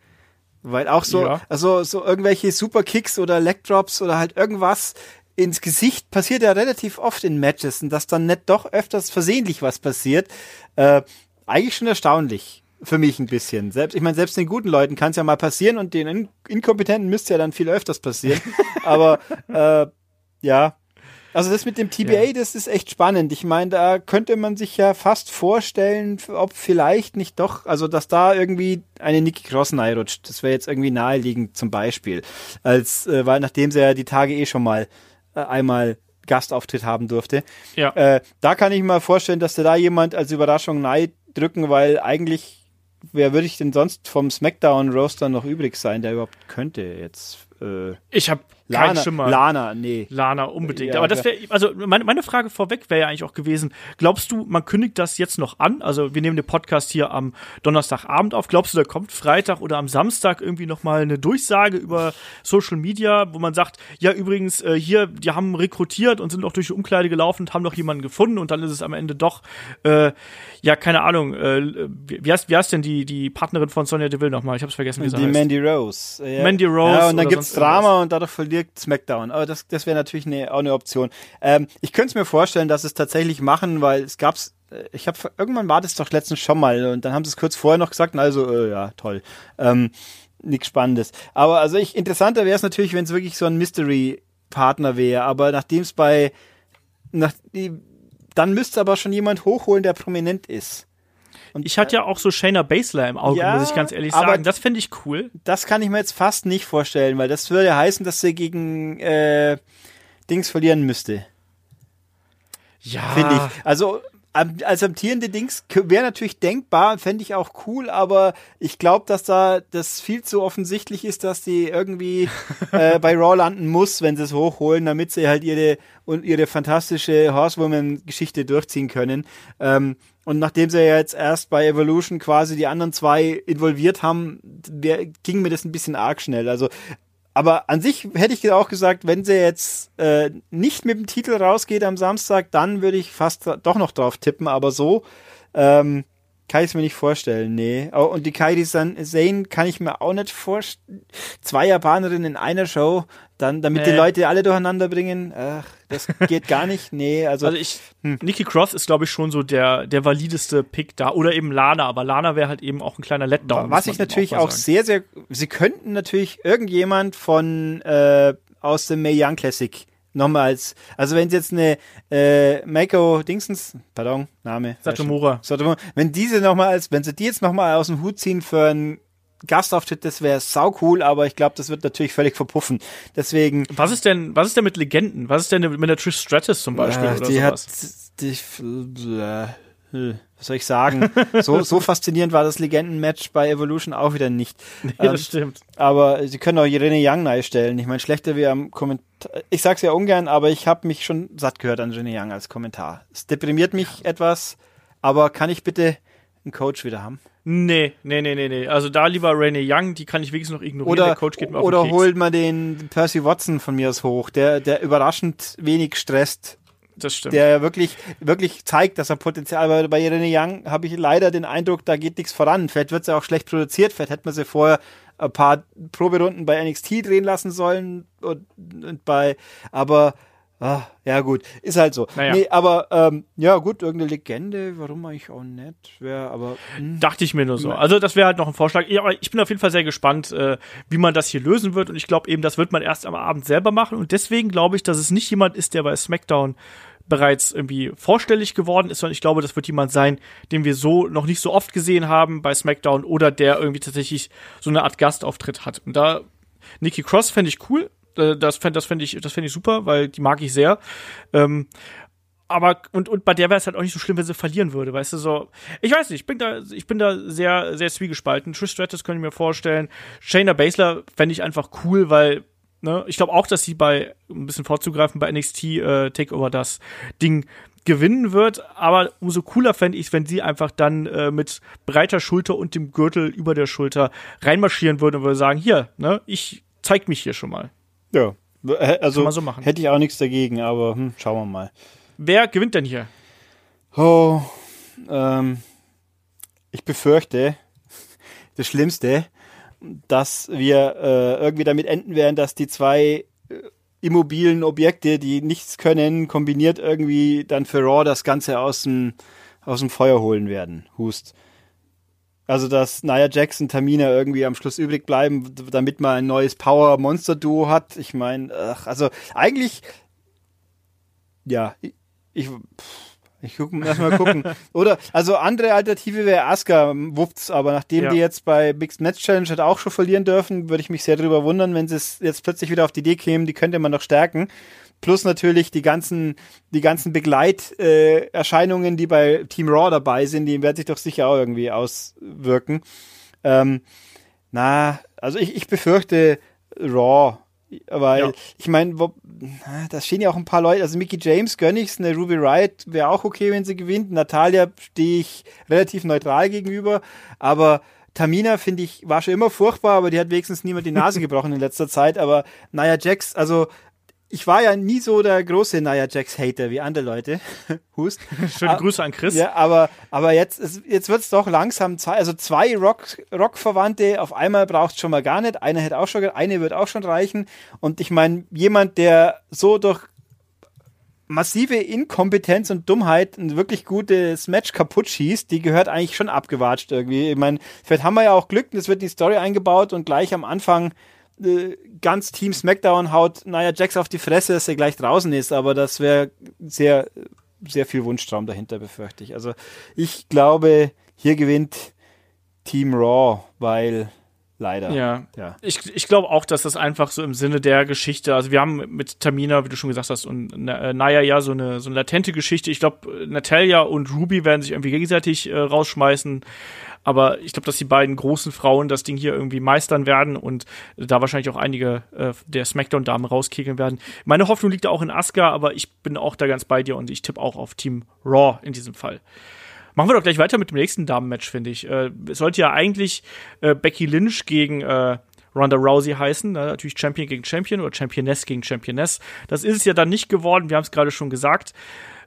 Weil auch so, ja. also so irgendwelche Superkicks oder Leg Drops oder halt irgendwas, ins Gesicht passiert ja relativ oft in Matches und dass dann nicht doch öfters versehentlich was passiert. Äh, eigentlich schon erstaunlich. Für mich ein bisschen. Selbst, ich meine, selbst den guten Leuten kann es ja mal passieren und den In Inkompetenten müsste ja dann viel öfters passieren. Aber äh, ja. Also das mit dem TBA, ja. das ist echt spannend. Ich meine, da könnte man sich ja fast vorstellen, ob vielleicht nicht doch, also dass da irgendwie eine Nikki Cross rutscht. Das wäre jetzt irgendwie naheliegend zum Beispiel. Als, äh, weil nachdem sie ja die Tage eh schon mal einmal Gastauftritt haben durfte. Ja. Äh, da kann ich mir vorstellen, dass da jemand als Überraschung nein drücken, weil eigentlich, wer würde ich denn sonst vom SmackDown-Roster noch übrig sein, der überhaupt könnte jetzt? Äh, ich habe Lana, Kein Schimmer. Lana, nee. Lana, unbedingt. Ja, Aber das wäre, also meine, meine Frage vorweg wäre ja eigentlich auch gewesen, glaubst du, man kündigt das jetzt noch an? Also wir nehmen den Podcast hier am Donnerstagabend auf. Glaubst du, da kommt Freitag oder am Samstag irgendwie nochmal eine Durchsage über Social Media, wo man sagt, ja übrigens, äh, hier, die haben rekrutiert und sind auch durch die Umkleide gelaufen und haben noch jemanden gefunden und dann ist es am Ende doch, äh, ja, keine Ahnung, äh, wie, heißt, wie heißt denn die, die Partnerin von Sonja Deville nochmal? Ich hab's vergessen, wie sie die heißt. Mandy Rose. Ja. Mandy Rose. Ja, und dann gibt's Drama und dadurch verliert direkt SmackDown. Aber das, das wäre natürlich eine, auch eine Option. Ähm, ich könnte es mir vorstellen, dass es tatsächlich machen, weil es gab's äh, ich habe irgendwann war das doch letztens schon mal und dann haben sie es kurz vorher noch gesagt, also äh, ja toll, ähm, nichts Spannendes. Aber also ich interessanter wäre es natürlich, wenn es wirklich so ein Mystery Partner wäre. Aber nachdem es bei nach, dann müsste aber schon jemand hochholen, der prominent ist. Und ich hatte ja auch so Shayna Baszler im Auge, ja, muss ich ganz ehrlich sagen. Das finde ich cool. Das kann ich mir jetzt fast nicht vorstellen, weil das würde heißen, dass sie gegen äh, Dings verlieren müsste. Ja. Finde ich. Also als amtierende Dings wäre natürlich denkbar, fände ich auch cool, aber ich glaube, dass da das viel zu offensichtlich ist, dass die irgendwie äh, bei Raw landen muss, wenn sie es hochholen, damit sie halt ihre und ihre fantastische Horsewoman-Geschichte durchziehen können. Ähm, und nachdem sie ja jetzt erst bei Evolution quasi die anderen zwei involviert haben, wär, ging mir das ein bisschen arg schnell. Also aber an sich hätte ich auch gesagt, wenn sie jetzt äh, nicht mit dem Titel rausgeht am Samstag, dann würde ich fast doch noch drauf tippen. Aber so ähm, kann ich es mir nicht vorstellen. Nee. Oh, und die Kairi Zane kann ich mir auch nicht vorstellen. Zwei Japanerinnen in einer Show, dann, damit äh. die Leute alle durcheinander bringen, ach, das geht gar nicht. Nee, also. Also ich, hm. Nikki Cross ist, glaube ich, schon so der, der valideste Pick da. Oder eben Lana, aber Lana wäre halt eben auch ein kleiner Letdown. Was ich natürlich auch, auch sehr, sehr, sie könnten natürlich irgendjemand von, äh, aus dem Mae Young Classic nochmal als, also wenn sie jetzt eine äh, Mako Dingsens, pardon, Name. Satomura. Satomura. Wenn diese nochmal als, wenn sie die jetzt nochmal aus dem Hut ziehen für einen Gastauftritt, das wäre sau cool, aber ich glaube, das wird natürlich völlig verpuffen. Deswegen. Was ist denn, was ist denn mit Legenden? Was ist denn mit der Trish Stratus zum Beispiel? Äh, die oder sowas? hat, die, äh, was soll ich sagen? so, so faszinierend war das Legendenmatch bei Evolution auch wieder nicht. Nee, ähm, das stimmt. Aber sie können auch Irene Young stellen. Ich meine, schlechter wie am Kommentar. Ich sag's ja ungern, aber ich habe mich schon satt gehört an Irene Young als Kommentar. Es deprimiert mich ja. etwas, aber kann ich bitte einen Coach wieder haben? Nee, nee, nee, nee, nee. Also da lieber Rene Young, die kann ich wenigstens noch ignorieren. Oder, der Coach geht mir auf Oder holt man den Percy Watson von mir aus hoch, der, der überraschend wenig stresst das stimmt. Der wirklich, wirklich zeigt, dass er Potenzial hat. Bei Irene Young habe ich leider den Eindruck, da geht nichts voran. Vielleicht wird sie auch schlecht produziert. Vielleicht hätte man sie vorher ein paar Proberunden bei NXT drehen lassen sollen und, und bei, aber ah, ja gut, ist halt so. Naja. Nee, aber ähm, ja gut, irgendeine Legende, warum eigentlich auch nicht, wäre aber mh. Hm. dachte ich mir nur so. Also das wäre halt noch ein Vorschlag. Ja, ich bin auf jeden Fall sehr gespannt, äh, wie man das hier lösen wird und ich glaube eben, das wird man erst am Abend selber machen und deswegen glaube ich, dass es nicht jemand ist, der bei SmackDown bereits irgendwie vorstellig geworden ist, sondern ich glaube, das wird jemand sein, den wir so noch nicht so oft gesehen haben bei SmackDown oder der irgendwie tatsächlich so eine Art Gastauftritt hat. Und da Nikki Cross fände ich cool. Das fände das fänd ich, fänd ich super, weil die mag ich sehr. Ähm, aber und, und bei der wäre es halt auch nicht so schlimm, wenn sie verlieren würde, weißt du, so. Ich weiß nicht, ich bin da, ich bin da sehr, sehr zwiegespalten. Trish Stratus könnte ich mir vorstellen. Shayna Baszler fände ich einfach cool, weil Ne? Ich glaube auch, dass sie bei, ein bisschen vorzugreifen, bei NXT äh, Takeover das Ding gewinnen wird, aber umso cooler fände ich, wenn sie einfach dann äh, mit breiter Schulter und dem Gürtel über der Schulter reinmarschieren würde und würde sagen, hier, ne, ich zeig mich hier schon mal. Ja, also so hätte ich auch nichts dagegen, aber hm, schauen wir mal. Wer gewinnt denn hier? Oh, ähm, ich befürchte, das Schlimmste, dass wir äh, irgendwie damit enden werden, dass die zwei äh, immobilen Objekte, die nichts können, kombiniert irgendwie dann für Raw das Ganze aus dem, aus dem Feuer holen werden. Hust. Also, dass Nia Jackson, Tamina irgendwie am Schluss übrig bleiben, damit man ein neues Power-Monster-Duo hat. Ich meine, also eigentlich, ja, ich, ich pff, ich guck, lass mal gucken. Oder, also andere Alternative wäre Asuka, wuppt's, aber nachdem ja. die jetzt bei Mixed Match Challenge hat auch schon verlieren dürfen, würde ich mich sehr darüber wundern, wenn sie es jetzt plötzlich wieder auf die Idee kämen, die könnte man noch stärken. Plus natürlich die ganzen, die ganzen Begleiterscheinungen, äh, die bei Team Raw dabei sind, die werden sich doch sicher auch irgendwie auswirken. Ähm, na, also ich, ich befürchte Raw weil, ja. ich meine, da stehen ja auch ein paar Leute, also Mickey James gönn ich's, eine Ruby Wright wäre auch okay, wenn sie gewinnt. Natalia stehe ich relativ neutral gegenüber, aber Tamina finde ich, war schon immer furchtbar, aber die hat wenigstens niemand die Nase gebrochen in letzter Zeit. Aber Nia Jax, also ich war ja nie so der große Nia Jax Hater wie andere Leute. Hust. Schöne Grüße an Chris. Ja, aber, aber jetzt, jetzt wird es doch langsam Zeit. Also zwei Rock, Rock-Verwandte auf einmal braucht schon mal gar nicht. Eine hätte auch schon, eine wird auch schon reichen. Und ich meine, jemand, der so durch massive Inkompetenz und Dummheit ein wirklich gutes Match kaputt schießt, die gehört eigentlich schon abgewatscht irgendwie. Ich meine, vielleicht haben wir ja auch Glück, es wird in die Story eingebaut und gleich am Anfang äh, ganz Team SmackDown haut naja Jax auf die Fresse, dass er gleich draußen ist, aber das wäre sehr, sehr viel Wunschtraum dahinter, befürchte ich. Also ich glaube, hier gewinnt Team Raw, weil Leider. Ja. ja. Ich, ich glaube auch, dass das einfach so im Sinne der Geschichte, also wir haben mit Tamina, wie du schon gesagt hast, und äh, Naya ja so eine, so eine latente Geschichte. Ich glaube, Natalia und Ruby werden sich irgendwie gegenseitig äh, rausschmeißen. Aber ich glaube, dass die beiden großen Frauen das Ding hier irgendwie meistern werden und da wahrscheinlich auch einige äh, der Smackdown-Damen rauskegeln werden. Meine Hoffnung liegt auch in Asuka, aber ich bin auch da ganz bei dir und ich tippe auch auf Team Raw in diesem Fall. Machen wir doch gleich weiter mit dem nächsten Damenmatch, finde ich. Äh, es sollte ja eigentlich äh, Becky Lynch gegen äh, Ronda Rousey heißen. Ne? Natürlich Champion gegen Champion oder Championess gegen Championess. Das ist es ja dann nicht geworden. Wir haben es gerade schon gesagt.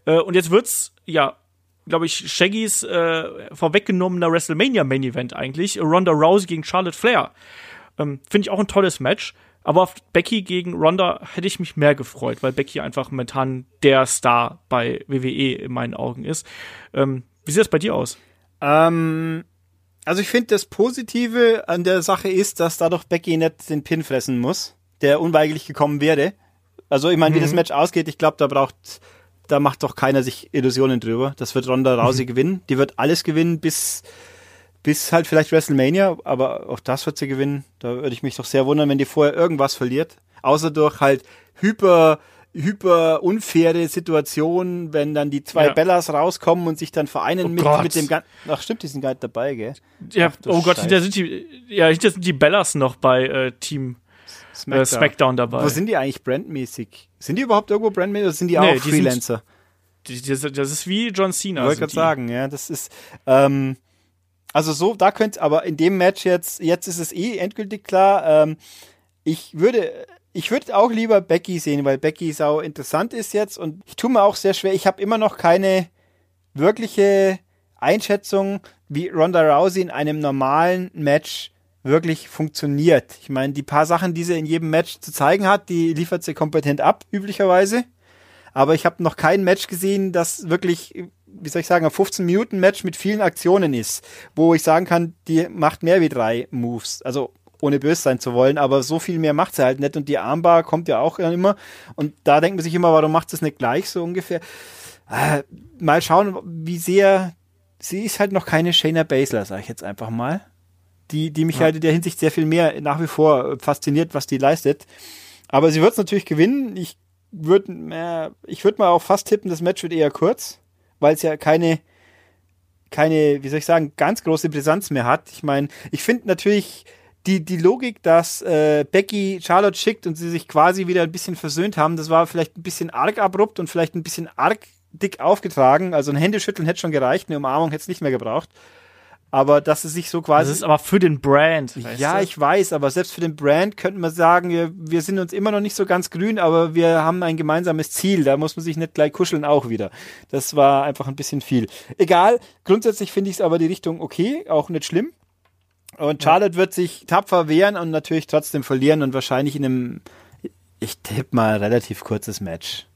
Äh, und jetzt wird's ja glaube ich, Shaggys äh, vorweggenommener WrestleMania Main Event eigentlich. Ronda Rousey gegen Charlotte Flair. Ähm, Finde ich auch ein tolles Match. Aber auf Becky gegen Ronda hätte ich mich mehr gefreut, weil Becky einfach momentan der Star bei WWE in meinen Augen ist. Ähm, wie sieht das bei dir aus? Ähm, also ich finde, das Positive an der Sache ist, dass dadurch Becky nicht den Pin fressen muss, der unweigerlich gekommen wäre. Also ich meine, mhm. wie das mhm. Match ausgeht, ich glaube, da braucht, da macht doch keiner sich Illusionen drüber. Das wird Ronda Rousey mhm. gewinnen. Die wird alles gewinnen bis bis halt vielleicht WrestleMania, aber auch das wird sie gewinnen. Da würde ich mich doch sehr wundern, wenn die vorher irgendwas verliert. Außer durch halt hyper hyper unfaire Situation, wenn dann die zwei ja. Bellas rauskommen und sich dann vereinen oh mit, mit dem ganzen. Ach stimmt, die sind gar nicht dabei, gell? Ja, Ach, oh Gott, da sind die, ja, hinter sind die Bellas noch bei äh, Team Smackdown. Äh, Smackdown. dabei. Wo sind die eigentlich brandmäßig? Sind die überhaupt irgendwo brandmäßig oder sind die nee, auch die Freelancer? Sind, die, das ist wie John Cena. Ich wollte gerade sagen, ja, das ist. Ähm, also so, da könnte, aber in dem Match jetzt, jetzt ist es eh endgültig klar. Ähm, ich würde ich würde auch lieber Becky sehen, weil Becky sau interessant ist jetzt und ich tue mir auch sehr schwer. Ich habe immer noch keine wirkliche Einschätzung, wie Ronda Rousey in einem normalen Match wirklich funktioniert. Ich meine, die paar Sachen, die sie in jedem Match zu zeigen hat, die liefert sie kompetent ab, üblicherweise. Aber ich habe noch kein Match gesehen, das wirklich, wie soll ich sagen, ein 15-Minuten-Match mit vielen Aktionen ist, wo ich sagen kann, die macht mehr wie drei Moves. Also ohne böse sein zu wollen, aber so viel mehr macht sie halt nicht und die Armbar kommt ja auch immer und da denkt man sich immer, warum macht sie es nicht gleich so ungefähr? Äh, mal schauen, wie sehr sie ist halt noch keine Shayna Baszler, sag ich jetzt einfach mal. Die, die mich ja. halt in der Hinsicht sehr viel mehr nach wie vor fasziniert, was die leistet. Aber sie wird es natürlich gewinnen. Ich würde äh, ich würde mal auch fast tippen, das Match wird eher kurz, weil es ja keine keine, wie soll ich sagen, ganz große Brisanz mehr hat. Ich meine, ich finde natürlich die, die Logik, dass äh, Becky Charlotte schickt und sie sich quasi wieder ein bisschen versöhnt haben, das war vielleicht ein bisschen arg abrupt und vielleicht ein bisschen arg dick aufgetragen. Also ein Händeschütteln hätte schon gereicht, eine Umarmung hätte es nicht mehr gebraucht. Aber dass es sich so quasi. Das ist aber für den Brand. Ja, du? ich weiß, aber selbst für den Brand könnten wir sagen, wir, wir sind uns immer noch nicht so ganz grün, aber wir haben ein gemeinsames Ziel. Da muss man sich nicht gleich kuscheln auch wieder. Das war einfach ein bisschen viel. Egal, grundsätzlich finde ich es aber die Richtung okay, auch nicht schlimm. Und Charlotte ja. wird sich tapfer wehren und natürlich trotzdem verlieren und wahrscheinlich in einem, ich tippe mal, relativ kurzes Match.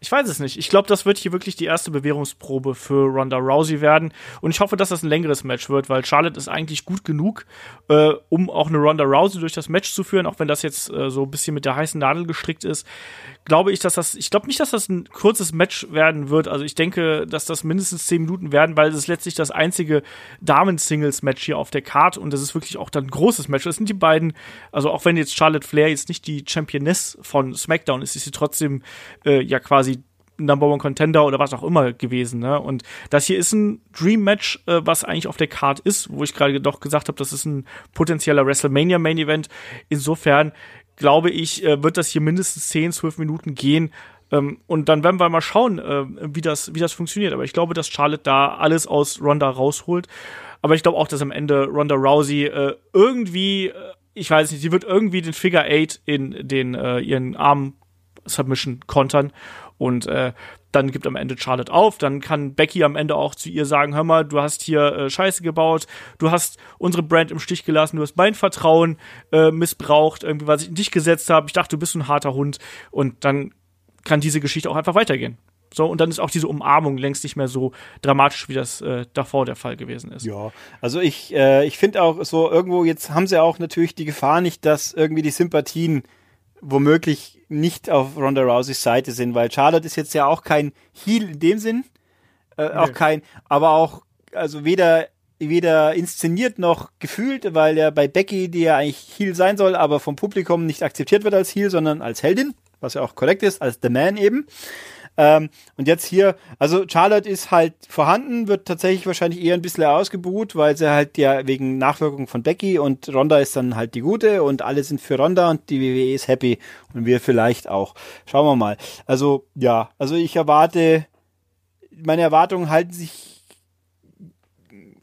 Ich weiß es nicht. Ich glaube, das wird hier wirklich die erste Bewährungsprobe für Ronda Rousey werden. Und ich hoffe, dass das ein längeres Match wird, weil Charlotte ist eigentlich gut genug, äh, um auch eine Ronda Rousey durch das Match zu führen, auch wenn das jetzt äh, so ein bisschen mit der heißen Nadel gestrickt ist. Glaube ich, dass das, ich glaube nicht, dass das ein kurzes Match werden wird. Also ich denke, dass das mindestens zehn Minuten werden, weil es ist letztlich das einzige Damen-Singles-Match hier auf der Card und das ist wirklich auch dann ein großes Match. Das sind die beiden, also auch wenn jetzt Charlotte Flair jetzt nicht die Championess von SmackDown ist, ist sie trotzdem äh, ja quasi Number One Contender oder was auch immer gewesen. Ne? Und das hier ist ein Dream Match, äh, was eigentlich auf der Card ist, wo ich gerade doch gesagt habe, das ist ein potenzieller WrestleMania Main Event. Insofern glaube ich, äh, wird das hier mindestens 10, 12 Minuten gehen. Ähm, und dann werden wir mal schauen, äh, wie, das, wie das funktioniert. Aber ich glaube, dass Charlotte da alles aus Ronda rausholt. Aber ich glaube auch, dass am Ende Ronda Rousey äh, irgendwie, ich weiß nicht, sie wird irgendwie den Figure Eight in den ihren Arm Submission kontern und äh, dann gibt am Ende Charlotte auf, dann kann Becky am Ende auch zu ihr sagen, hör mal, du hast hier äh, Scheiße gebaut, du hast unsere Brand im Stich gelassen, du hast mein Vertrauen äh, missbraucht, irgendwie, was ich in dich gesetzt habe, ich dachte, du bist ein harter Hund. Und dann kann diese Geschichte auch einfach weitergehen. So, und dann ist auch diese Umarmung längst nicht mehr so dramatisch, wie das äh, davor der Fall gewesen ist. Ja, also ich, äh, ich finde auch so irgendwo, jetzt haben sie auch natürlich die Gefahr nicht, dass irgendwie die Sympathien womöglich nicht auf Ronda Rouseys Seite sind, weil Charlotte ist jetzt ja auch kein Heel in dem Sinn, äh, nee. auch kein, aber auch, also weder weder inszeniert noch gefühlt, weil er bei Becky, die ja eigentlich Heel sein soll, aber vom Publikum nicht akzeptiert wird als Heel, sondern als Heldin, was ja auch korrekt ist, als The Man eben. Ähm, und jetzt hier, also Charlotte ist halt vorhanden, wird tatsächlich wahrscheinlich eher ein bisschen ausgebuht, weil sie halt ja wegen Nachwirkung von Becky und Ronda ist dann halt die gute und alle sind für Ronda und die WWE ist happy und wir vielleicht auch. Schauen wir mal. Also ja, also ich erwarte, meine Erwartungen halten sich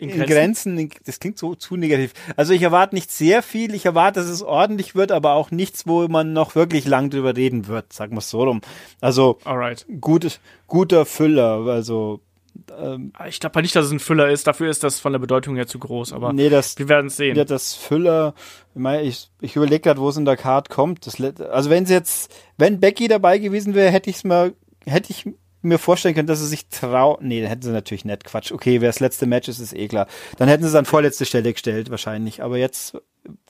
in, in Grenzen. Grenzen. Das klingt so zu negativ. Also ich erwarte nicht sehr viel. Ich erwarte, dass es ordentlich wird, aber auch nichts, wo man noch wirklich lang drüber reden wird. Sagen wir es so rum. Also Alright. Gutes, guter Füller. Also ähm, ich glaube nicht, dass es ein Füller ist. Dafür ist das von der Bedeutung her zu groß. Aber nee, das, wir werden es sehen. Ja, das Füller. Ich, ich überlege gerade, wo es in der Card kommt. Das, also wenn es jetzt, wenn Becky dabei gewesen wäre, hätte ich es mal, hätte ich mir vorstellen können, dass sie sich trauen. Nee, dann hätten sie natürlich nicht Quatsch. Okay, wer das letzte Match ist, ist eh klar. Dann hätten sie es an vorletzte Stelle gestellt, wahrscheinlich. Aber jetzt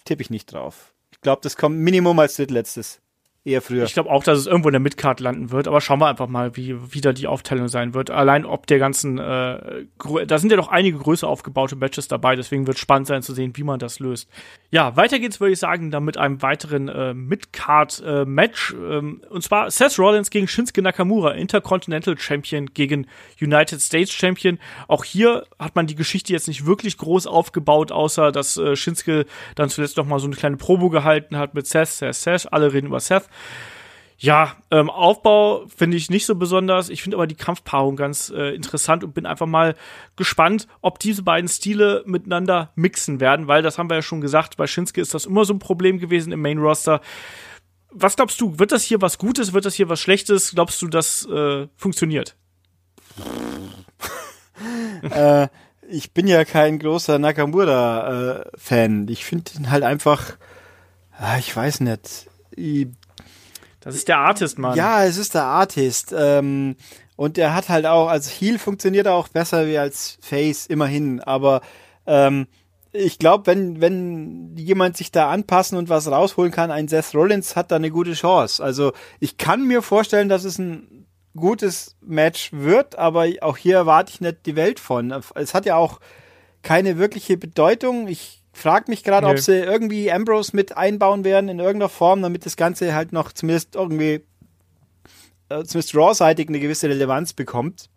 tippe ich nicht drauf. Ich glaube, das kommt Minimum als drittletztes eher früher. Ich glaube auch, dass es irgendwo in der Midcard landen wird, aber schauen wir einfach mal, wie wieder die Aufteilung sein wird. Allein ob der ganzen, äh, da sind ja doch einige größer aufgebaute Matches dabei, deswegen wird spannend sein zu sehen, wie man das löst. Ja, weiter geht's, würde ich sagen, dann mit einem weiteren äh, Midcard-Match. Äh, ähm, und zwar Seth Rollins gegen Shinsuke Nakamura, Intercontinental Champion gegen United States Champion. Auch hier hat man die Geschichte jetzt nicht wirklich groß aufgebaut, außer dass äh, Shinsuke dann zuletzt noch mal so eine kleine Probo gehalten hat mit Seth, Seth, Seth. Alle reden über Seth. Ja, ähm, Aufbau finde ich nicht so besonders. Ich finde aber die Kampfpaarung ganz äh, interessant und bin einfach mal gespannt, ob diese beiden Stile miteinander mixen werden, weil das haben wir ja schon gesagt, bei Shinsuke ist das immer so ein Problem gewesen im Main Roster. Was glaubst du, wird das hier was Gutes, wird das hier was Schlechtes? Glaubst du, das äh, funktioniert? äh, ich bin ja kein großer Nakamura-Fan. Ich finde ihn halt einfach, äh, ich weiß nicht. Das ist der Artist, Mann. Ja, es ist der Artist. Ähm, und der hat halt auch, als Heal funktioniert er auch besser wie als Face, immerhin. Aber ähm, ich glaube, wenn, wenn jemand sich da anpassen und was rausholen kann, ein Seth Rollins hat da eine gute Chance. Also ich kann mir vorstellen, dass es ein gutes Match wird, aber auch hier erwarte ich nicht die Welt von. Es hat ja auch keine wirkliche Bedeutung. Ich frag mich gerade, nee. ob sie irgendwie Ambrose mit einbauen werden in irgendeiner Form, damit das Ganze halt noch zumindest irgendwie, äh, zumindest Raw-seitig eine gewisse Relevanz bekommt.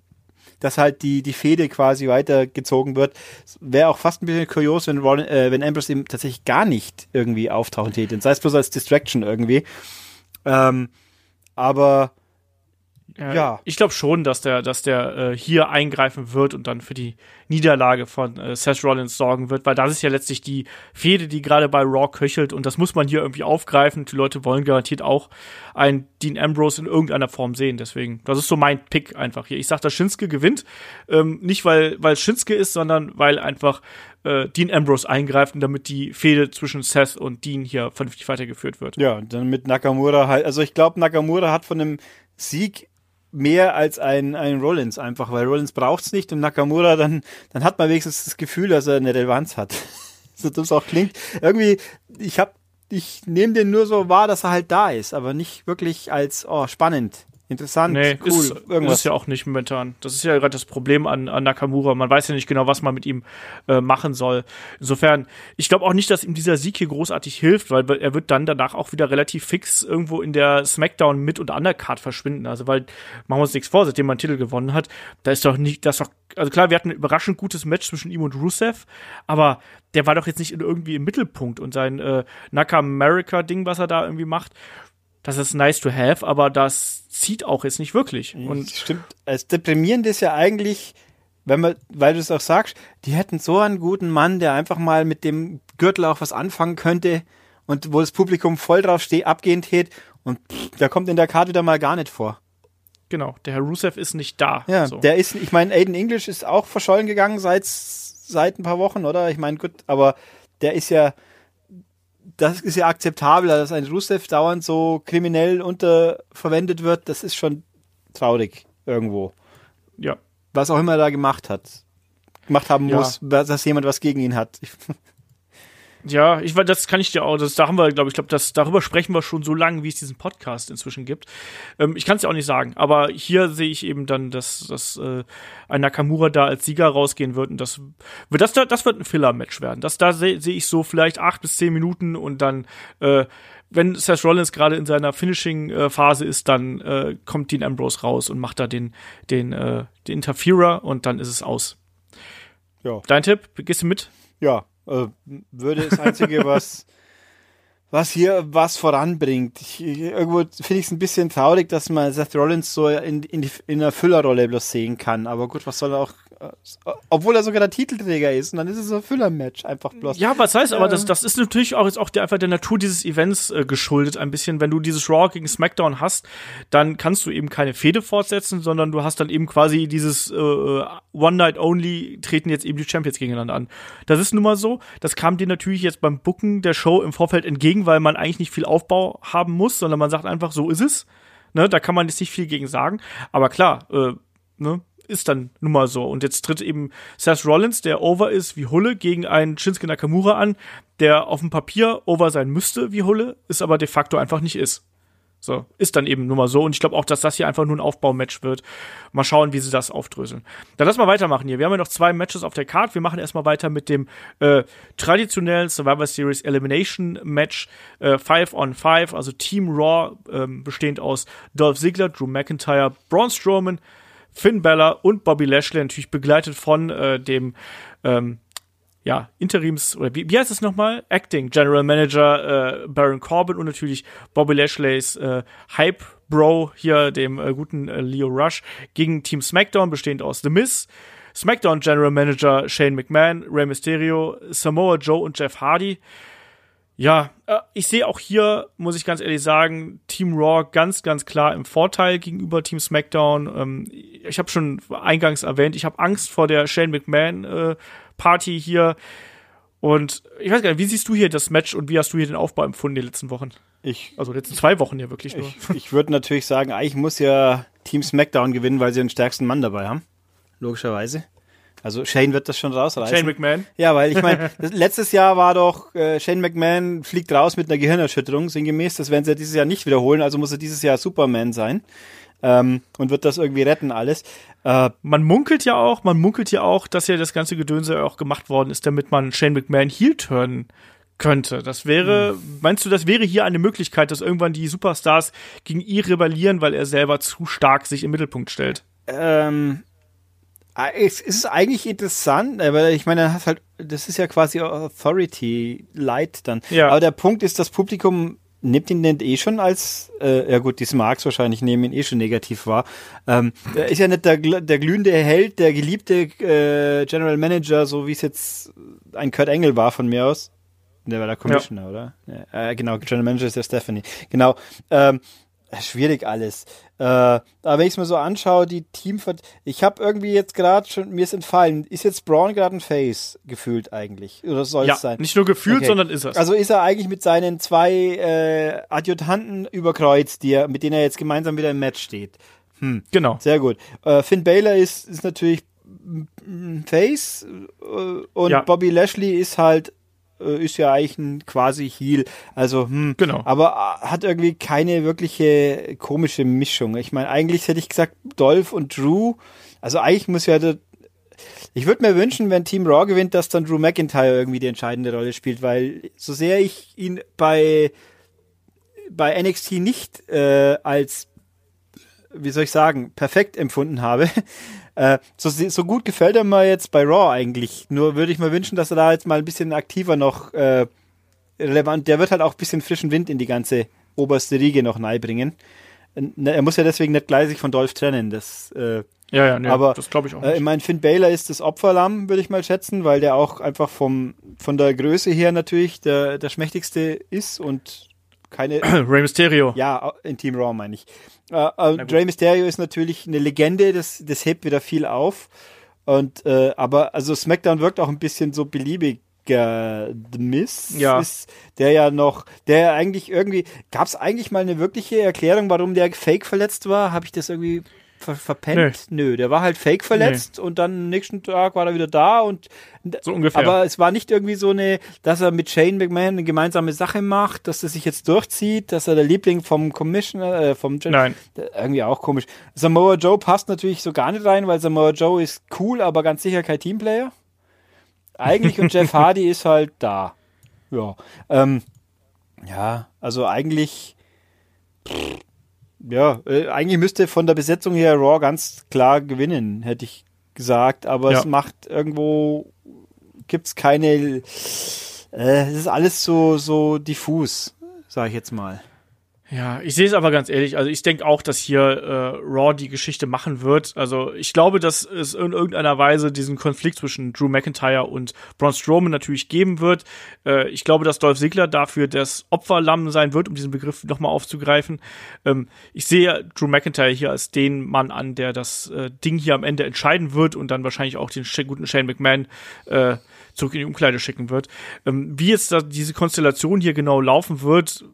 Dass halt die, die Fehde quasi weitergezogen wird. Wäre auch fast ein bisschen kurios, wenn, Ron, äh, wenn Ambrose eben tatsächlich gar nicht irgendwie auftauchen täte. Sei es bloß als Distraction irgendwie. Ähm, aber ja. ja. Ich glaube schon, dass der, dass der äh, hier eingreifen wird und dann für die Niederlage von äh, Seth Rollins sorgen wird, weil das ist ja letztlich die Fehde, die gerade bei Raw köchelt und das muss man hier irgendwie aufgreifen. Die Leute wollen garantiert auch einen Dean Ambrose in irgendeiner Form sehen. Deswegen, das ist so mein Pick einfach hier. Ich sag, dass Shinsuke gewinnt, ähm, nicht weil weil Shinsuke ist, sondern weil einfach äh, Dean Ambrose eingreift und damit die Fehde zwischen Seth und Dean hier vernünftig weitergeführt wird. Ja, dann mit Nakamura halt. Also ich glaube, Nakamura hat von dem Sieg mehr als ein, ein Rollins einfach, weil Rollins braucht's nicht und Nakamura, dann, dann hat man wenigstens das Gefühl, dass er eine Relevanz hat. so es auch klingt. Irgendwie, ich hab, ich nehme den nur so wahr, dass er halt da ist, aber nicht wirklich als, oh, spannend. Interessant, nee, cool. Ist, irgendwas. ist ja auch nicht momentan. Das ist ja gerade das Problem an, an Nakamura. Man weiß ja nicht genau, was man mit ihm äh, machen soll. Insofern, ich glaube auch nicht, dass ihm dieser Sieg hier großartig hilft, weil er wird dann danach auch wieder relativ fix irgendwo in der Smackdown mit und Undercard verschwinden. Also, weil, machen wir uns nichts vor, seitdem man Titel gewonnen hat, da ist doch nicht, das doch, also klar, wir hatten ein überraschend gutes Match zwischen ihm und Rusev, aber der war doch jetzt nicht irgendwie im Mittelpunkt und sein äh, Naka America-Ding, was er da irgendwie macht, das ist nice to have, aber das zieht auch jetzt nicht wirklich. Und Stimmt. Das Deprimierende ist ja eigentlich, wenn man, weil du es auch sagst, die hätten so einen guten Mann, der einfach mal mit dem Gürtel auch was anfangen könnte und wo das Publikum voll drauf steht, abgehend tät und pff, der kommt in der Karte wieder mal gar nicht vor. Genau, der Herr Rusev ist nicht da. Ja, so. der ist, ich meine, Aiden English ist auch verschollen gegangen seit, seit ein paar Wochen, oder? Ich meine, gut, aber der ist ja, das ist ja akzeptabel, dass ein Rusev dauernd so kriminell unterverwendet wird. Das ist schon traurig irgendwo. Ja. Was auch immer er da gemacht hat. Gemacht haben muss, ja. dass jemand was gegen ihn hat. Ja, ich das kann ich dir auch, das, da haben wir, glaube ich, glaube, das, darüber sprechen wir schon so lange, wie es diesen Podcast inzwischen gibt. Ähm, ich kann es ja auch nicht sagen, aber hier sehe ich eben dann, dass, dass äh, ein Nakamura da als Sieger rausgehen wird und das wird das, das wird ein Filler-Match werden. Das, da sehe seh ich so vielleicht acht bis zehn Minuten und dann, äh, wenn Seth Rollins gerade in seiner Finishing-Phase ist, dann äh, kommt Dean Ambrose raus und macht da den, den, äh, den Interferer und dann ist es aus. Ja. Dein Tipp, gehst du mit? Ja, äh, würde das Einzige, was, was hier was voranbringt. Ich, irgendwo finde ich es ein bisschen traurig, dass man Seth Rollins so in, in, die, in einer Füllerrolle bloß sehen kann. Aber gut, was soll er auch obwohl er sogar der Titelträger ist. Und dann ist es so ein Füller-Match einfach bloß. Ja, was heißt, aber das, das ist natürlich auch jetzt auch der, einfach der Natur dieses Events äh, geschuldet ein bisschen. Wenn du dieses Raw gegen SmackDown hast, dann kannst du eben keine Fehde fortsetzen, sondern du hast dann eben quasi dieses äh, One Night Only treten jetzt eben die Champions gegeneinander an. Das ist nun mal so. Das kam dir natürlich jetzt beim Booken der Show im Vorfeld entgegen, weil man eigentlich nicht viel Aufbau haben muss, sondern man sagt einfach, so ist es. Ne, da kann man jetzt nicht viel gegen sagen. Aber klar, äh, ne, ist dann nun mal so. Und jetzt tritt eben Seth Rollins, der over ist wie Hulle, gegen einen Shinsuke Nakamura an, der auf dem Papier over sein müsste wie Hulle, ist aber de facto einfach nicht ist. So, ist dann eben nun mal so. Und ich glaube auch, dass das hier einfach nur ein Aufbaumatch wird. Mal schauen, wie sie das aufdröseln. Dann lass mal weitermachen hier. Wir haben ja noch zwei Matches auf der Card. Wir machen erstmal weiter mit dem äh, traditionellen Survivor Series Elimination Match äh, 5 on 5, also Team Raw, ähm, bestehend aus Dolph Ziggler, Drew McIntyre, Braun Strowman, Finn Balor und Bobby Lashley, natürlich begleitet von äh, dem ähm, ja, Interims, oder wie, wie heißt es nochmal? Acting General Manager äh, Baron Corbin und natürlich Bobby Lashley's äh, Hype Bro hier, dem äh, guten äh, Leo Rush, gegen Team SmackDown, bestehend aus The Miz, SmackDown General Manager Shane McMahon, Rey Mysterio, Samoa Joe und Jeff Hardy. Ja, äh, ich sehe auch hier, muss ich ganz ehrlich sagen, Team Raw ganz, ganz klar im Vorteil gegenüber Team SmackDown. Ähm, ich habe schon eingangs erwähnt, ich habe Angst vor der Shane McMahon äh, Party hier. Und ich weiß gar nicht, wie siehst du hier das Match und wie hast du hier den Aufbau empfunden die letzten Wochen? Ich, also letzten zwei Wochen ja wirklich nur. Ich, ich würde natürlich sagen, eigentlich muss ja Team SmackDown gewinnen, weil sie den stärksten Mann dabei haben. Logischerweise. Also Shane wird das schon rausreißen. Shane McMahon? Ja, weil ich meine, letztes Jahr war doch, äh, Shane McMahon fliegt raus mit einer Gehirnerschütterung, sinngemäß. Das werden sie ja dieses Jahr nicht wiederholen, also muss er dieses Jahr Superman sein. Ähm, und wird das irgendwie retten alles. Äh, man munkelt ja auch, man munkelt ja auch, dass ja das ganze Gedönse auch gemacht worden ist, damit man Shane McMahon heel turnen könnte. Das wäre, hm. meinst du, das wäre hier eine Möglichkeit, dass irgendwann die Superstars gegen ihn rebellieren, weil er selber zu stark sich im Mittelpunkt stellt? Ähm, Ah, es ist eigentlich interessant, äh, weil ich meine, halt, das ist ja quasi Authority Light dann. Ja. Aber der Punkt ist, das Publikum nimmt ihn nicht eh schon als, äh, ja gut, die Smarks wahrscheinlich nehmen ihn eh schon negativ wahr. Ähm, er ist ja nicht der, der glühende Held, der geliebte äh, General Manager, so wie es jetzt ein Kurt Engel war von mir aus. Der war der Commissioner, ja. oder? Ja, äh, genau, General Manager ist der Stephanie. Genau. Ähm, schwierig alles. Äh, aber wenn ich es mir so anschaue, die Teamvert ich habe irgendwie jetzt gerade schon, mir ist entfallen, ist jetzt Braun gerade ein Face gefühlt eigentlich? Oder soll ja, es sein? Nicht nur gefühlt, okay. sondern ist es. Also ist er eigentlich mit seinen zwei äh, Adjutanten überkreuzt, die er, mit denen er jetzt gemeinsam wieder im Match steht. Hm. Genau. Sehr gut. Äh, Finn Baylor ist, ist natürlich Face äh, und ja. Bobby Lashley ist halt äh, ist ja eigentlich ein quasi Heal. Also, hm, genau. aber äh, hat irgendwie keine wirkliche komische Mischung. Ich meine, eigentlich hätte ich gesagt, Dolph und Drew, also eigentlich muss ja der, ich würde mir wünschen, wenn Team Raw gewinnt, dass dann Drew McIntyre irgendwie die entscheidende Rolle spielt, weil so sehr ich ihn bei bei NXT nicht äh, als wie soll ich sagen, perfekt empfunden habe, äh, so, so gut gefällt er mir jetzt bei Raw eigentlich. Nur würde ich mir wünschen, dass er da jetzt mal ein bisschen aktiver noch äh, relevant. Der wird halt auch ein bisschen frischen Wind in die ganze oberste Riege noch bringen. Ne, er muss ja deswegen nicht gleich sich von Dolph trennen. Das, äh, ja, ja, nee, aber das glaube ich auch. Nicht. Äh, ich meine, Finn Baylor ist das Opferlamm, würde ich mal schätzen, weil der auch einfach vom von der Größe her natürlich der, der schmächtigste ist und keine. Rey Mysterio. Ja, in Team Raw meine ich. Äh, äh, Rey Mysterio ist natürlich eine Legende, das, das hebt wieder viel auf. Und äh, aber also SmackDown wirkt auch ein bisschen so beliebig. The Miss ja. ist der ja noch, der eigentlich irgendwie, gab es eigentlich mal eine wirkliche Erklärung, warum der Fake verletzt war? Habe ich das irgendwie ver verpennt? Nö. Nö. der war halt fake verletzt nee. und dann am nächsten Tag war er wieder da und so ungefähr. Aber es war nicht irgendwie so eine, dass er mit Shane McMahon eine gemeinsame Sache macht, dass er sich jetzt durchzieht, dass er der Liebling vom Commissioner, äh, vom Gen Nein. Irgendwie auch komisch. Samoa Joe passt natürlich so gar nicht rein, weil Samoa Joe ist cool, aber ganz sicher kein Teamplayer. Eigentlich und Jeff Hardy ist halt da. Ja. Ähm, ja, also eigentlich. Pff, ja, äh, eigentlich müsste von der Besetzung her Raw ganz klar gewinnen, hätte ich gesagt. Aber ja. es macht irgendwo gibt's keine. Äh, es ist alles so so diffus, sage ich jetzt mal. Ja, ich sehe es aber ganz ehrlich. Also ich denke auch, dass hier äh, Raw die Geschichte machen wird. Also ich glaube, dass es in irgendeiner Weise diesen Konflikt zwischen Drew McIntyre und Braun Strowman natürlich geben wird. Äh, ich glaube, dass Dolph Ziggler dafür das Opferlamm sein wird, um diesen Begriff nochmal aufzugreifen. Ähm, ich sehe Drew McIntyre hier als den Mann an, der das äh, Ding hier am Ende entscheiden wird und dann wahrscheinlich auch den guten Shane McMahon äh, zurück in die Umkleide schicken wird. Ähm, wie jetzt da diese Konstellation hier genau laufen wird,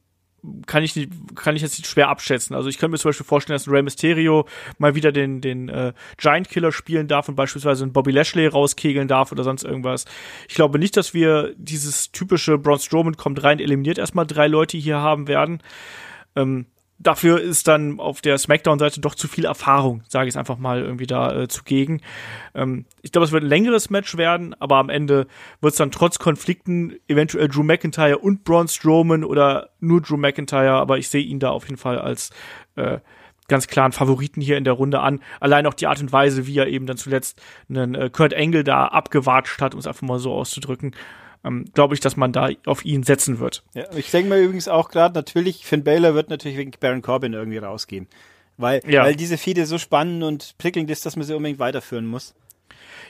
kann ich nicht, kann ich jetzt nicht schwer abschätzen. Also ich könnte mir zum Beispiel vorstellen, dass Rey Mysterio mal wieder den, den äh, Giant Killer spielen darf und beispielsweise einen Bobby Lashley rauskegeln darf oder sonst irgendwas. Ich glaube nicht, dass wir dieses typische Braun Strowman kommt rein, eliminiert erstmal drei Leute hier haben werden. Ähm, dafür ist dann auf der Smackdown-Seite doch zu viel Erfahrung, sage ich es einfach mal irgendwie da äh, zugegen. Ähm, ich glaube, es wird ein längeres Match werden, aber am Ende wird es dann trotz Konflikten eventuell Drew McIntyre und Braun Strowman oder nur Drew McIntyre, aber ich sehe ihn da auf jeden Fall als äh, ganz klaren Favoriten hier in der Runde an. Allein auch die Art und Weise, wie er eben dann zuletzt einen äh, Kurt Angle da abgewatscht hat, um es einfach mal so auszudrücken ähm, glaube ich, dass man da auf ihn setzen wird. Ja, ich denke mir übrigens auch gerade natürlich, Finn Baylor wird natürlich wegen Baron Corbin irgendwie rausgehen. Weil, ja. weil diese Fide so spannend und prickelnd ist, dass man sie unbedingt weiterführen muss.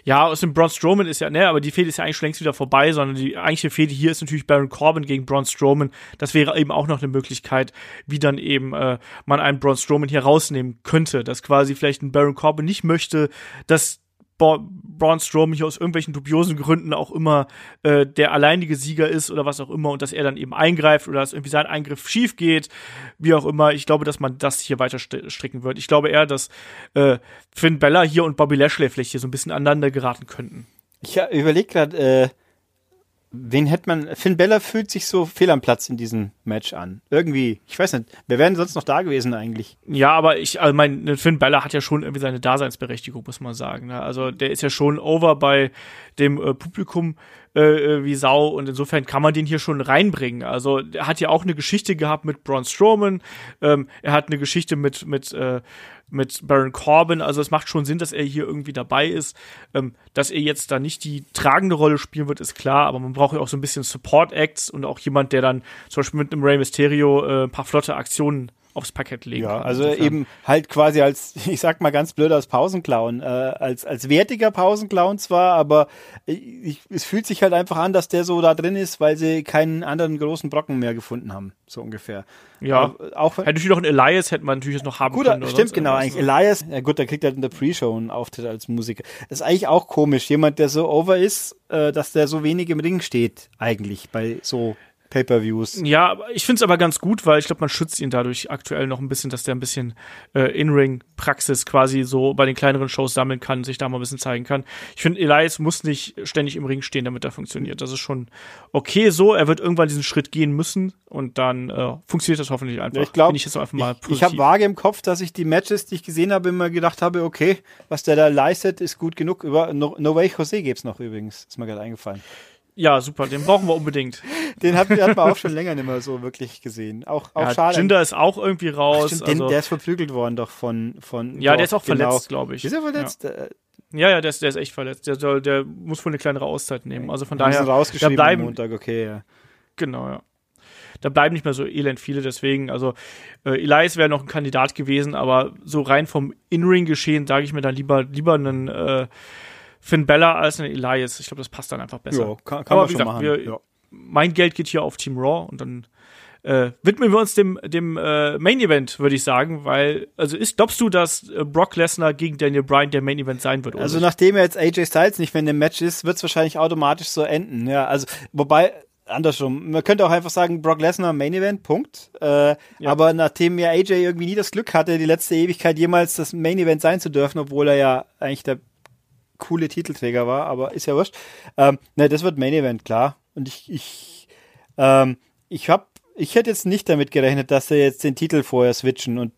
Ja, aus dem Braun Strowman ist ja, ne, aber die Fehde ist ja eigentlich schon längst wieder vorbei, sondern die eigentliche Fehde hier ist natürlich Baron Corbin gegen Braun Strowman. Das wäre eben auch noch eine Möglichkeit, wie dann eben äh, man einen Braun Strowman hier rausnehmen könnte, dass quasi vielleicht ein Baron Corbin nicht möchte, dass Braun Strowman hier aus irgendwelchen dubiosen Gründen auch immer äh, der alleinige Sieger ist oder was auch immer und dass er dann eben eingreift oder dass irgendwie sein Eingriff schief geht, wie auch immer. Ich glaube, dass man das hier weiter stricken wird. Ich glaube eher, dass äh, Finn Bella hier und Bobby Lashley vielleicht hier so ein bisschen aneinander geraten könnten. Ich überlege gerade, äh, Wen hätte man? Finn Bella fühlt sich so fehl am Platz in diesem Match an. Irgendwie, ich weiß nicht, wer wären sonst noch da gewesen eigentlich? Ja, aber ich, also mein, Finn Bella hat ja schon irgendwie seine Daseinsberechtigung, muss man sagen. Ne? Also der ist ja schon over bei dem äh, Publikum äh, äh, wie Sau und insofern kann man den hier schon reinbringen. Also er hat ja auch eine Geschichte gehabt mit Braun Strowman, ähm, er hat eine Geschichte mit mit äh, mit Baron Corbin. Also es macht schon Sinn, dass er hier irgendwie dabei ist. Ähm, dass er jetzt da nicht die tragende Rolle spielen wird, ist klar, aber man braucht ja auch so ein bisschen Support-Acts und auch jemand, der dann zum Beispiel mit einem Rey Mysterio äh, ein paar flotte Aktionen aufs Parkett legen ja, kann. Also insofern. eben halt quasi als, ich sag mal ganz blöd, als Pausenclown, äh, als, als wertiger Pausenclown zwar, aber ich, es fühlt sich halt einfach an, dass der so da drin ist, weil sie keinen anderen großen Brocken mehr gefunden haben, so ungefähr. Ja, aber auch hätte natürlich noch einen Elias, hätte man natürlich noch haben gut, können. Stimmt, genau, eigentlich. Elias, ja gut, der kriegt halt in der Pre-Show einen Auftritt als Musiker. Das ist eigentlich auch komisch, jemand, der so over ist, äh, dass der so wenig im Ring steht, eigentlich, bei so Pay-per-Views. Ja, ich finde es aber ganz gut, weil ich glaube, man schützt ihn dadurch aktuell noch ein bisschen, dass der ein bisschen äh, In-Ring-Praxis quasi so bei den kleineren Shows sammeln kann, sich da mal ein bisschen zeigen kann. Ich finde, Elias muss nicht ständig im Ring stehen, damit er funktioniert. Das ist schon okay so. Er wird irgendwann diesen Schritt gehen müssen und dann äh, funktioniert das hoffentlich einfach. ich glaube, ich, ich, ich habe vage im Kopf, dass ich die Matches, die ich gesehen habe, immer gedacht habe, okay, was der da leistet, ist gut genug. Über No, no Way Jose gibt's noch übrigens, ist mir gerade eingefallen. Ja, super, den brauchen wir unbedingt. Den hat, hat man auch schon länger nicht mehr so wirklich gesehen. Auch, auch ja, schade. Jinder ist auch irgendwie raus. Ach, stimmt, also, den, der ist verprügelt worden doch von, von. Ja, doch, der ist auch genau. verletzt, glaube ich. Ist er verletzt? Ja. Äh, ja, ja, der ist, der ist echt verletzt. Der, soll, der muss wohl eine kleinere Auszeit nehmen. Also von daher. rausgeschrieben da bleiben, am Montag, okay, ja. Genau, ja. Da bleiben nicht mehr so elend viele, deswegen, also äh, Elias wäre noch ein Kandidat gewesen, aber so rein vom In-Ring-Geschehen sage ich mir dann lieber, lieber einen äh, Finn Bella als ein Elias. Ich glaube, das passt dann einfach besser. Ja, kann, kann Aber wie gesagt, machen. Wir, ja. mein Geld geht hier auf Team Raw und dann äh, widmen wir uns dem, dem äh, Main Event, würde ich sagen, weil, also ist, glaubst du, dass äh, Brock Lesnar gegen Daniel Bryan der Main Event sein wird? Also, nachdem jetzt AJ Styles nicht mehr in dem Match ist, wird es wahrscheinlich automatisch so enden. Ja, also, wobei, andersrum. Man könnte auch einfach sagen, Brock Lesnar Main Event, Punkt. Äh, ja. Aber nachdem ja AJ irgendwie nie das Glück hatte, die letzte Ewigkeit jemals das Main Event sein zu dürfen, obwohl er ja eigentlich der coole Titelträger war, aber ist ja wurscht. Ähm, ne, das wird Main Event, klar. Und ich, ich, ähm, ich hab, ich hätte jetzt nicht damit gerechnet, dass sie jetzt den Titel vorher switchen und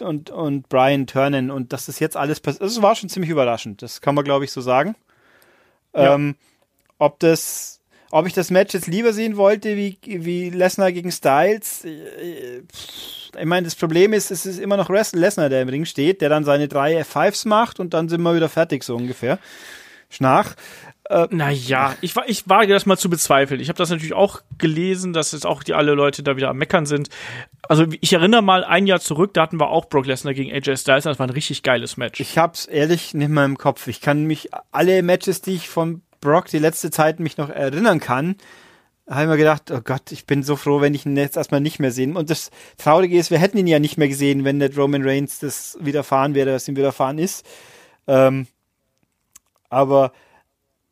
und und Brian turnen und dass das jetzt alles passiert. Das war schon ziemlich überraschend. Das kann man glaube ich so sagen. Ja. Ähm, ob das ob ich das Match jetzt lieber sehen wollte wie, wie Lesnar gegen Styles, äh, ich meine, das Problem ist, es ist immer noch Lesnar, der im Ring steht, der dann seine drei F5s macht und dann sind wir wieder fertig, so ungefähr. Schnach. Äh, naja, ich, war, ich wage das mal zu bezweifeln. Ich habe das natürlich auch gelesen, dass jetzt auch die alle Leute da wieder am Meckern sind. Also ich erinnere mal ein Jahr zurück, da hatten wir auch Brock Lesnar gegen AJ Styles, das war ein richtig geiles Match. Ich hab's ehrlich nicht mehr im Kopf. Ich kann mich alle Matches, die ich von Brock die letzte Zeit mich noch erinnern kann, habe ich mir gedacht, oh Gott, ich bin so froh, wenn ich ihn jetzt erstmal nicht mehr sehe. Und das Traurige ist, wir hätten ihn ja nicht mehr gesehen, wenn der Roman Reigns das widerfahren wäre, was ihm widerfahren ist. Ähm, aber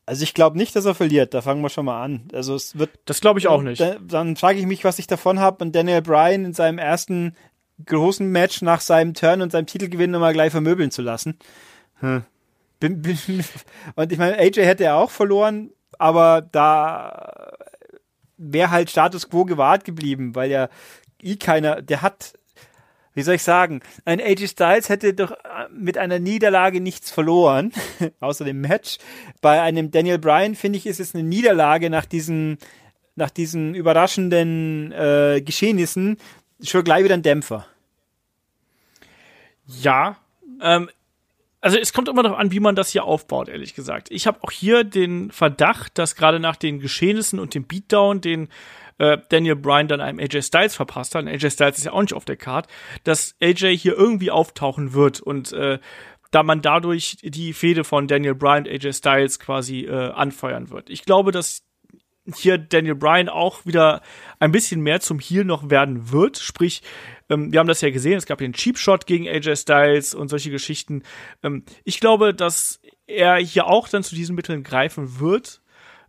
also ich glaube nicht, dass er verliert. Da fangen wir schon mal an. Also es wird. Das glaube ich auch nicht. Dann, dann frage ich mich, was ich davon habe. Und Daniel Bryan in seinem ersten großen Match nach seinem Turn und seinem Titelgewinn nochmal gleich vermöbeln zu lassen. Hm. Und ich meine, AJ hätte ja auch verloren, aber da wäre halt Status quo gewahrt geblieben, weil ja eh keiner, der hat, wie soll ich sagen, ein AJ Styles hätte doch äh, mit einer Niederlage nichts verloren, außer dem Match. Bei einem Daniel Bryan, finde ich, ist es eine Niederlage nach diesen, nach diesen überraschenden äh, Geschehnissen schon gleich wieder ein Dämpfer. Ja, ähm, also es kommt immer darauf an, wie man das hier aufbaut, ehrlich gesagt. Ich habe auch hier den Verdacht, dass gerade nach den Geschehnissen und dem Beatdown, den äh, Daniel Bryan dann einem AJ Styles verpasst hat, und AJ Styles ist ja auch nicht auf der Card, dass AJ hier irgendwie auftauchen wird und äh, da man dadurch die Fehde von Daniel Bryan und AJ Styles quasi äh, anfeuern wird. Ich glaube, dass hier Daniel Bryan auch wieder ein bisschen mehr zum Heal noch werden wird, sprich ähm, wir haben das ja gesehen, es gab einen Cheap Shot gegen AJ Styles und solche Geschichten. Ähm, ich glaube, dass er hier auch dann zu diesen Mitteln greifen wird,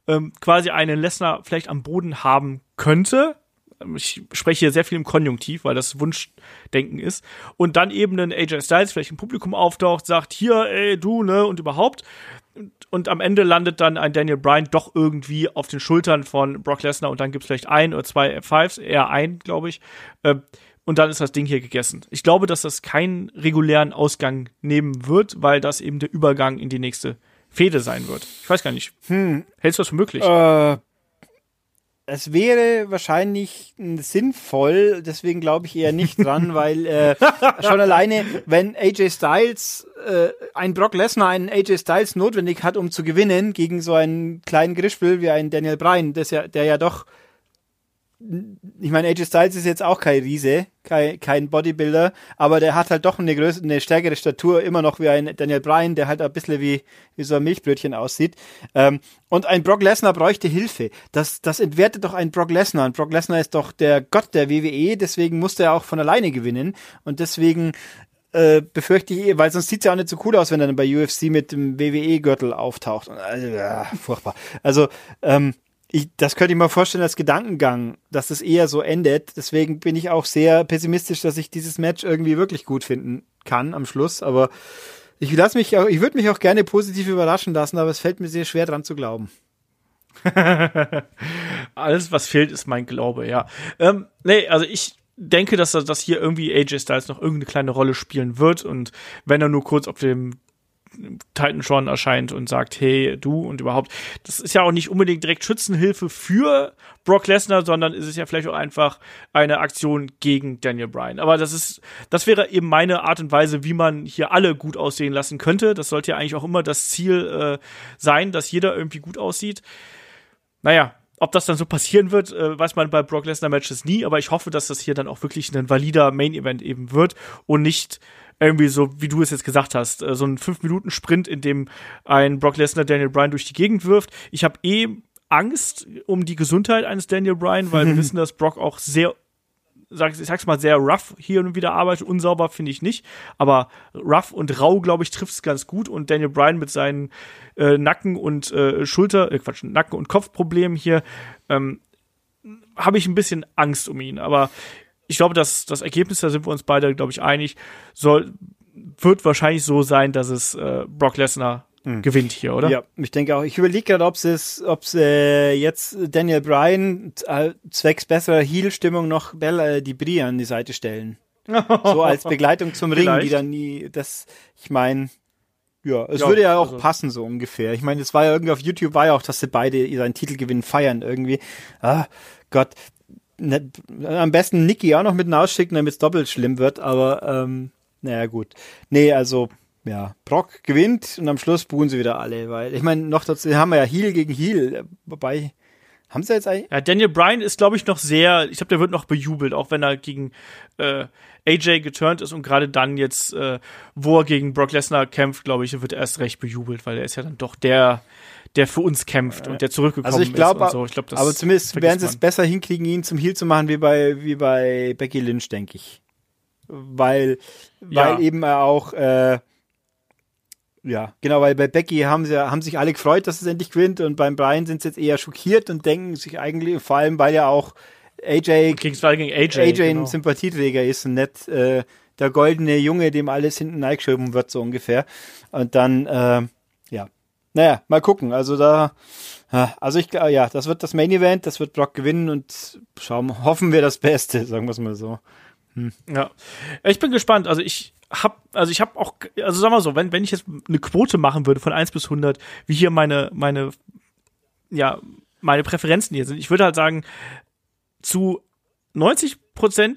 ähm, quasi einen Lesnar vielleicht am Boden haben könnte. Ähm, ich spreche hier sehr viel im Konjunktiv, weil das Wunschdenken ist. Und dann eben ein AJ Styles vielleicht im Publikum auftaucht, sagt, hier, ey, du, ne, und überhaupt. Und am Ende landet dann ein Daniel Bryan doch irgendwie auf den Schultern von Brock Lesnar und dann gibt es vielleicht ein oder zwei F5s, eher ein, glaube ich. Äh, und dann ist das Ding hier gegessen. Ich glaube, dass das keinen regulären Ausgang nehmen wird, weil das eben der Übergang in die nächste Fehde sein wird. Ich weiß gar nicht. Hm. Hältst du das für möglich? Äh, es wäre wahrscheinlich sinnvoll, deswegen glaube ich eher nicht dran, weil äh, schon alleine, wenn AJ Styles, äh, ein Brock Lesnar einen AJ Styles notwendig hat, um zu gewinnen gegen so einen kleinen Grischpel wie einen Daniel Bryan, das ja, der ja doch ich meine, AJ Styles ist jetzt auch kein Riese, kein, kein Bodybuilder, aber der hat halt doch eine größere, eine stärkere Statur, immer noch wie ein Daniel Bryan, der halt ein bisschen wie, wie so ein Milchbrötchen aussieht. Ähm, und ein Brock Lesnar bräuchte Hilfe. Das, das entwertet doch ein Brock Lesnar. Und Brock Lesnar ist doch der Gott der WWE, deswegen muss er auch von alleine gewinnen. Und deswegen äh, befürchte ich, weil sonst sieht's ja auch nicht so cool aus, wenn er dann bei UFC mit dem WWE-Gürtel auftaucht. Also, ja, furchtbar. Also, ähm, ich, das könnte ich mir vorstellen als Gedankengang, dass das eher so endet. Deswegen bin ich auch sehr pessimistisch, dass ich dieses Match irgendwie wirklich gut finden kann am Schluss. Aber ich lasse mich, auch, ich würde mich auch gerne positiv überraschen lassen, aber es fällt mir sehr schwer dran zu glauben. Alles, was fehlt, ist mein Glaube, ja. Ähm, nee, also ich denke, dass, dass hier irgendwie AJ Styles noch irgendeine kleine Rolle spielen wird und wenn er nur kurz auf dem Titan schon erscheint und sagt, hey, du und überhaupt. Das ist ja auch nicht unbedingt direkt Schützenhilfe für Brock Lesnar, sondern ist es ja vielleicht auch einfach eine Aktion gegen Daniel Bryan. Aber das ist, das wäre eben meine Art und Weise, wie man hier alle gut aussehen lassen könnte. Das sollte ja eigentlich auch immer das Ziel äh, sein, dass jeder irgendwie gut aussieht. Naja, ob das dann so passieren wird, äh, weiß man bei Brock Lesnar Matches nie, aber ich hoffe, dass das hier dann auch wirklich ein valider Main Event eben wird und nicht irgendwie so, wie du es jetzt gesagt hast, äh, so ein 5-Minuten-Sprint, in dem ein Brock Lesnar Daniel Bryan durch die Gegend wirft. Ich habe eh Angst um die Gesundheit eines Daniel Bryan, weil wir wissen, dass Brock auch sehr sag, ich sag's mal, sehr rough hier und wieder arbeitet. Unsauber finde ich nicht. Aber rough und rau, glaube ich, trifft es ganz gut. Und Daniel Bryan mit seinen äh, Nacken- und äh, Schulter, äh, Quatsch, Nacken- und Kopfproblemen hier, ähm, habe ich ein bisschen Angst um ihn. Aber ich glaube, dass das Ergebnis, da sind wir uns beide, glaube ich, einig, soll, wird wahrscheinlich so sein, dass es äh, Brock Lesnar mhm. gewinnt hier, oder? Ja, ich denke auch. Ich überlege gerade, ob es, ob äh, jetzt Daniel Bryan äh, zwecks besserer Heel-Stimmung noch Bella äh, die Brie an die Seite stellen. so als Begleitung zum Ring, die dann nie, das, ich meine, ja, es ja, würde ja auch also. passen, so ungefähr. Ich meine, es war ja irgendwie auf YouTube, war ja auch, dass sie beide seinen Titelgewinn feiern irgendwie. Ah, Gott. Ne, am besten Nikki auch noch mit ausschicken, damit es doppelt schlimm wird, aber ähm, naja, gut. Nee, also, ja, Brock gewinnt und am Schluss buhen sie wieder alle, weil ich meine, noch dazu haben wir ja Heal gegen Heal, wobei haben sie jetzt eigentlich. Ja, Daniel Bryan ist, glaube ich, noch sehr, ich glaube, der wird noch bejubelt, auch wenn er gegen äh, AJ geturnt ist und gerade dann jetzt, äh, wo er gegen Brock Lesnar kämpft, glaube ich, wird er erst recht bejubelt, weil er ist ja dann doch der, der für uns kämpft und der zurückgekommen also ich glaub, ist. So. Ich glaub, aber zumindest werden sie es besser hinkriegen, ihn zum Heal zu machen, wie bei, wie bei Becky Lynch, denke ich. Weil, weil ja. eben er auch, äh, ja, genau, weil bei Becky haben sie haben sich alle gefreut, dass es endlich gewinnt und beim Brian sind sie jetzt eher schockiert und denken sich eigentlich, vor allem weil ja auch AJ gegen AJ, AJ genau. ein Sympathieträger ist und nicht äh, der goldene Junge, dem alles hinten eingeschoben wird, so ungefähr. Und dann, äh, ja. Naja, mal gucken. Also da, also ich glaube, ja, das wird das Main Event, das wird Brock gewinnen und schauen, hoffen wir das Beste, sagen wir es mal so. Hm. Ja, ich bin gespannt. Also ich hab, also ich habe auch, also sagen wir so, wenn, wenn ich jetzt eine Quote machen würde von 1 bis 100, wie hier meine, meine, ja, meine Präferenzen hier sind, ich würde halt sagen, zu 90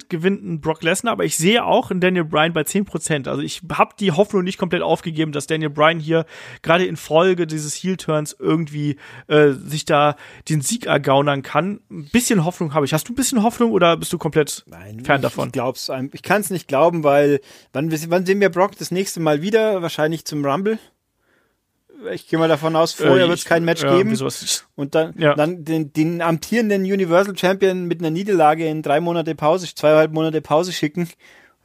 gewinnt ein Brock Lesnar, aber ich sehe auch in Daniel Bryan bei 10% Also ich habe die Hoffnung nicht komplett aufgegeben, dass Daniel Bryan hier gerade in Folge dieses Heel-Turns irgendwie äh, sich da den Sieg ergaunern kann. Ein bisschen Hoffnung habe ich. Hast du ein bisschen Hoffnung oder bist du komplett Nein, fern davon? Ich glaub's, ich kann es nicht glauben, weil wann, wann sehen wir Brock das nächste Mal wieder? Wahrscheinlich zum Rumble ich gehe mal davon aus, vorher äh, wird es kein Match ja, geben. Und dann, ja. dann den, den amtierenden Universal Champion mit einer Niederlage in drei Monate Pause, zweieinhalb Monate Pause schicken.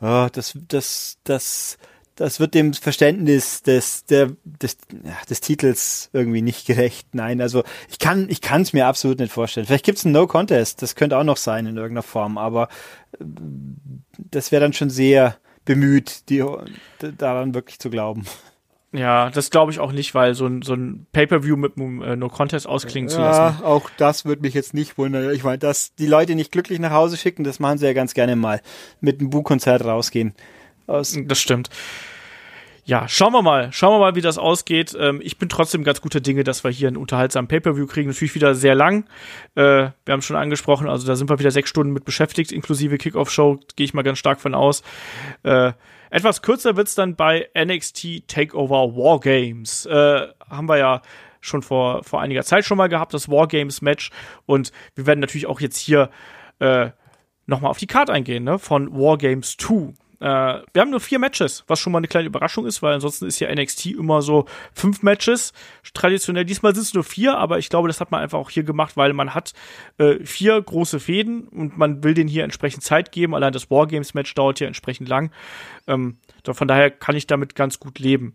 Oh, das, das, das, das wird dem Verständnis des, der, des, ja, des Titels irgendwie nicht gerecht. Nein, also ich kann, ich kann es mir absolut nicht vorstellen. Vielleicht gibt es ein No Contest, das könnte auch noch sein in irgendeiner Form, aber äh, das wäre dann schon sehr bemüht, die, daran wirklich zu glauben. Ja, das glaube ich auch nicht, weil so ein, so ein Pay-Per-View mit einem äh, No-Contest ausklingen ja, zu lassen. Ja, auch das würde mich jetzt nicht wundern. Ich meine, dass die Leute nicht glücklich nach Hause schicken, das machen sie ja ganz gerne mal. Mit einem Bu-Konzert rausgehen. Aus das stimmt. Ja, schauen wir mal. Schauen wir mal, wie das ausgeht. Ähm, ich bin trotzdem ganz guter Dinge, dass wir hier einen unterhaltsamen Pay-Per-View kriegen. Natürlich wieder sehr lang. Äh, wir haben schon angesprochen, also da sind wir wieder sechs Stunden mit beschäftigt, inklusive Kickoff-Show, gehe ich mal ganz stark von aus. Äh, etwas kürzer wird's dann bei NXT Takeover Wargames. Äh, haben wir ja schon vor, vor einiger Zeit schon mal gehabt, das Wargames-Match. Und wir werden natürlich auch jetzt hier äh, nochmal auf die Karte eingehen, ne? Von Wargames 2. Äh, wir haben nur vier Matches, was schon mal eine kleine Überraschung ist, weil ansonsten ist ja NXT immer so fünf Matches. Traditionell, diesmal sind es nur vier, aber ich glaube, das hat man einfach auch hier gemacht, weil man hat äh, vier große Fäden und man will denen hier entsprechend Zeit geben. Allein das Wargames-Match dauert hier entsprechend lang. Ähm, von daher kann ich damit ganz gut leben.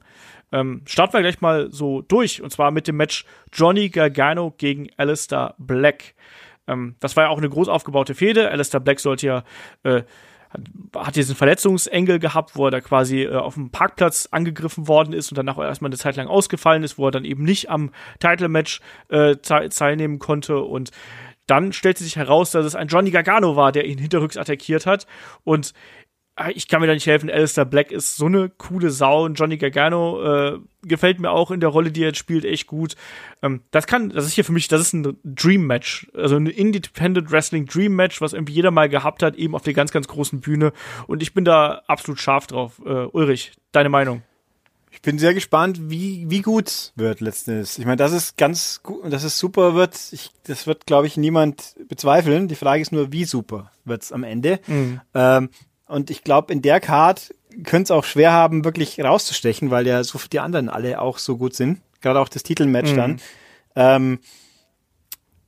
Ähm, starten wir gleich mal so durch, und zwar mit dem Match Johnny Gargano gegen Alistair Black. Ähm, das war ja auch eine groß aufgebaute Fehde. Alistair Black sollte ja äh, hat diesen Verletzungsengel gehabt, wo er da quasi äh, auf dem Parkplatz angegriffen worden ist und danach erstmal eine Zeit lang ausgefallen ist, wo er dann eben nicht am Title-Match äh, teilnehmen konnte. Und dann stellte sich heraus, dass es ein Johnny Gargano war, der ihn hinterrücks attackiert hat. Und ich kann mir da nicht helfen. Alistair Black ist so eine coole Sau und Johnny Gargano äh, gefällt mir auch in der Rolle, die er jetzt spielt, echt gut. Ähm, das kann, das ist hier für mich, das ist ein Dream Match, also ein Independent Wrestling Dream Match, was irgendwie jeder mal gehabt hat, eben auf der ganz, ganz großen Bühne. Und ich bin da absolut scharf drauf. Äh, Ulrich, deine Meinung? Ich bin sehr gespannt, wie, wie gut wird letztens. Ich meine, das ist ganz gut, dass es super wird. Ich, das wird, glaube ich, niemand bezweifeln. Die Frage ist nur, wie super wird's am Ende. Mhm. Ähm, und ich glaube, in der Card könnte es auch schwer haben, wirklich rauszustechen, weil ja so die anderen alle auch so gut sind. Gerade auch das Titelmatch mhm. dann. Ähm,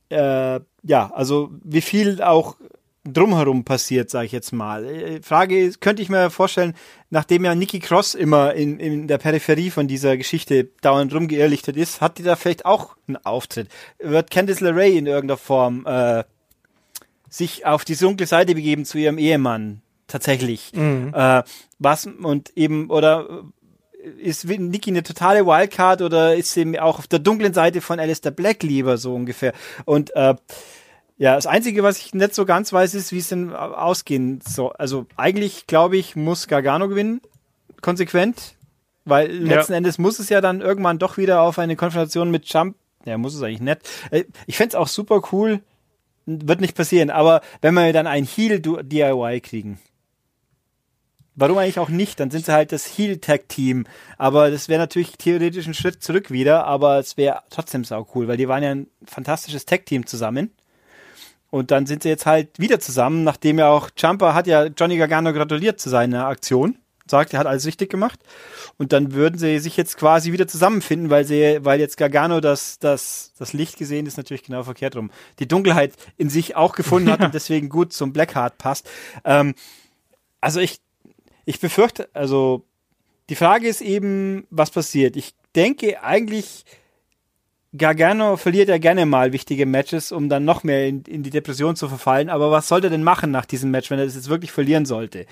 äh, ja, also wie viel auch drumherum passiert, sage ich jetzt mal. Äh, Frage ist, könnte ich mir vorstellen, nachdem ja Nikki Cross immer in, in der Peripherie von dieser Geschichte dauernd rumgeirrlichtet ist, hat die da vielleicht auch einen Auftritt? Wird Candice LeRae in irgendeiner Form äh, sich auf die dunkle Seite begeben zu ihrem Ehemann tatsächlich. Mhm. Äh, was und eben oder ist Nikki eine totale Wildcard oder ist sie auch auf der dunklen Seite von Alistair Black lieber so ungefähr? Und äh, ja, das Einzige, was ich nicht so ganz weiß, ist, wie es denn ausgehen soll. Also eigentlich, glaube ich, muss Gargano gewinnen, konsequent, weil letzten ja. Endes muss es ja dann irgendwann doch wieder auf eine Konfrontation mit Jump. Ja, muss es eigentlich nicht. Äh, ich fände es auch super cool, wird nicht passieren, aber wenn wir dann ein Heal-DIY kriegen, Warum eigentlich auch nicht? Dann sind sie halt das Heel-Tag-Team. Aber das wäre natürlich theoretisch ein Schritt zurück wieder, aber es wäre trotzdem sau cool, weil die waren ja ein fantastisches Tag-Team zusammen. Und dann sind sie jetzt halt wieder zusammen, nachdem ja auch Jumper hat ja Johnny Gargano gratuliert zu seiner Aktion. Sagt, er hat alles richtig gemacht. Und dann würden sie sich jetzt quasi wieder zusammenfinden, weil sie, weil jetzt Gargano das, das, das Licht gesehen ist natürlich genau verkehrt rum. Die Dunkelheit in sich auch gefunden hat und deswegen gut zum Blackheart passt. Ähm, also ich, ich befürchte, also die Frage ist eben, was passiert. Ich denke eigentlich, Gargano verliert ja gerne mal wichtige Matches, um dann noch mehr in, in die Depression zu verfallen. Aber was sollte er denn machen nach diesem Match, wenn er das jetzt wirklich verlieren sollte?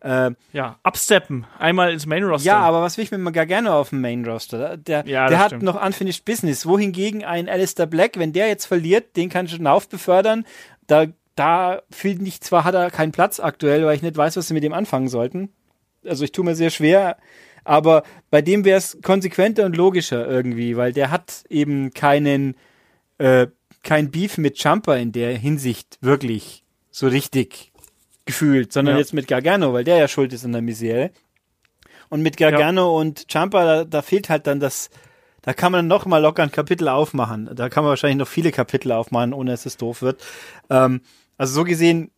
Äh, ja, absteppen, einmal ins Main Roster. Ja, aber was will ich mit Gargano auf dem Main Roster? Der, ja, der hat stimmt. noch unfinished business. Wohingegen ein Alistair Black, wenn der jetzt verliert, den kann schon aufbefördern. Da, da finde ich zwar hat er keinen Platz aktuell, weil ich nicht weiß, was sie mit dem anfangen sollten also ich tue mir sehr schwer, aber bei dem wäre es konsequenter und logischer irgendwie, weil der hat eben keinen, äh, kein Beef mit Jumper in der Hinsicht wirklich so richtig gefühlt, sondern ja. jetzt mit Gargano, weil der ja schuld ist an der Misere. Und mit Gargano ja. und Jumper, da, da fehlt halt dann das, da kann man noch mal locker ein Kapitel aufmachen. Da kann man wahrscheinlich noch viele Kapitel aufmachen, ohne dass es doof wird. Ähm, also so gesehen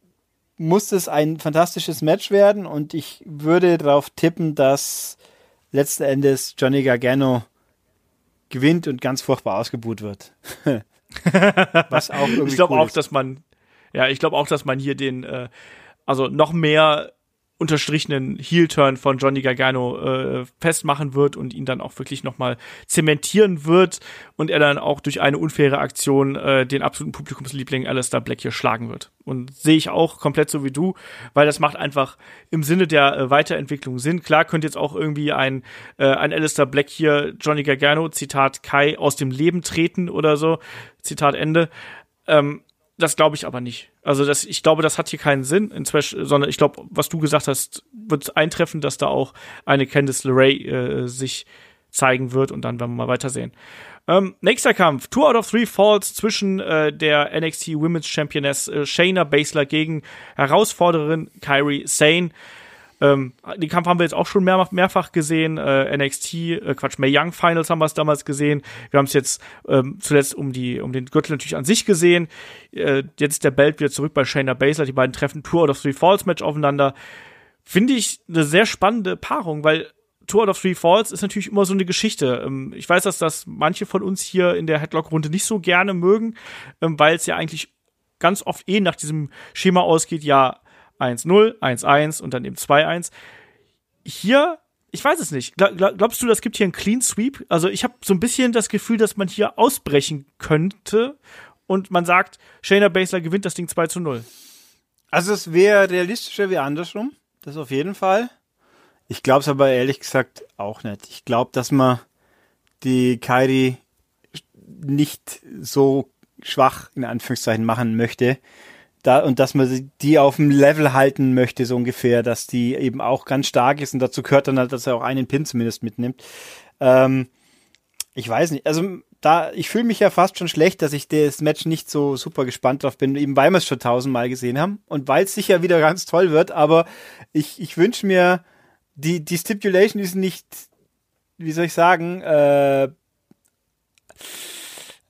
muss es ein fantastisches Match werden und ich würde darauf tippen, dass letzten Endes Johnny Gargano gewinnt und ganz furchtbar ausgebuht wird. Was auch irgendwie Ich glaube cool auch, ist. dass man, ja, ich glaube auch, dass man hier den, äh, also noch mehr unterstrichenen Heel-Turn von Johnny Gargano äh, festmachen wird und ihn dann auch wirklich nochmal zementieren wird und er dann auch durch eine unfaire Aktion äh, den absoluten Publikumsliebling Alistair Black hier schlagen wird. Und sehe ich auch komplett so wie du, weil das macht einfach im Sinne der äh, Weiterentwicklung Sinn. Klar könnte jetzt auch irgendwie ein, äh, ein Alistair Black hier Johnny Gargano, Zitat Kai, aus dem Leben treten oder so, Zitat Ende. Ähm, das glaube ich aber nicht. Also das, ich glaube, das hat hier keinen Sinn, inzwischen, sondern ich glaube, was du gesagt hast, wird eintreffen, dass da auch eine Candice LeRae äh, sich zeigen wird und dann werden wir mal weitersehen. Ähm, nächster Kampf, Two out of Three Falls zwischen äh, der NXT Women's Championess äh, Shayna Baszler gegen Herausforderin Kyrie Sane. Ähm, den Kampf haben wir jetzt auch schon mehr, mehrfach gesehen. Äh, NXT, äh, Quatsch, May Young Finals haben wir es damals gesehen. Wir haben es jetzt ähm, zuletzt um die um den Gürtel natürlich an sich gesehen. Äh, jetzt ist der Belt wieder zurück bei Shayna Baszler. Die beiden treffen Tour of Three Falls Match aufeinander. Finde ich eine sehr spannende Paarung, weil Tour of Three Falls ist natürlich immer so eine Geschichte. Ähm, ich weiß, dass das manche von uns hier in der Headlock-Runde nicht so gerne mögen, ähm, weil es ja eigentlich ganz oft eh nach diesem Schema ausgeht, ja, 1-0, 1-1 und dann eben 2-1. Hier, ich weiß es nicht. Glaubst du, das gibt hier einen Clean Sweep? Also ich habe so ein bisschen das Gefühl, dass man hier ausbrechen könnte und man sagt, Shayna Baszler gewinnt das Ding 2 zu 0. Also es wäre realistischer wie andersrum. Das auf jeden Fall. Ich glaube es aber ehrlich gesagt auch nicht. Ich glaube, dass man die Kairi nicht so schwach in Anführungszeichen machen möchte, da, und dass man die auf dem Level halten möchte, so ungefähr, dass die eben auch ganz stark ist. Und dazu gehört dann halt, dass er auch einen Pin zumindest mitnimmt. Ähm, ich weiß nicht, also da, ich fühle mich ja fast schon schlecht, dass ich das Match nicht so super gespannt drauf bin, eben weil wir es schon tausendmal gesehen haben und weil es sicher wieder ganz toll wird, aber ich, ich wünsche mir, die, die Stipulation ist nicht, wie soll ich sagen, äh,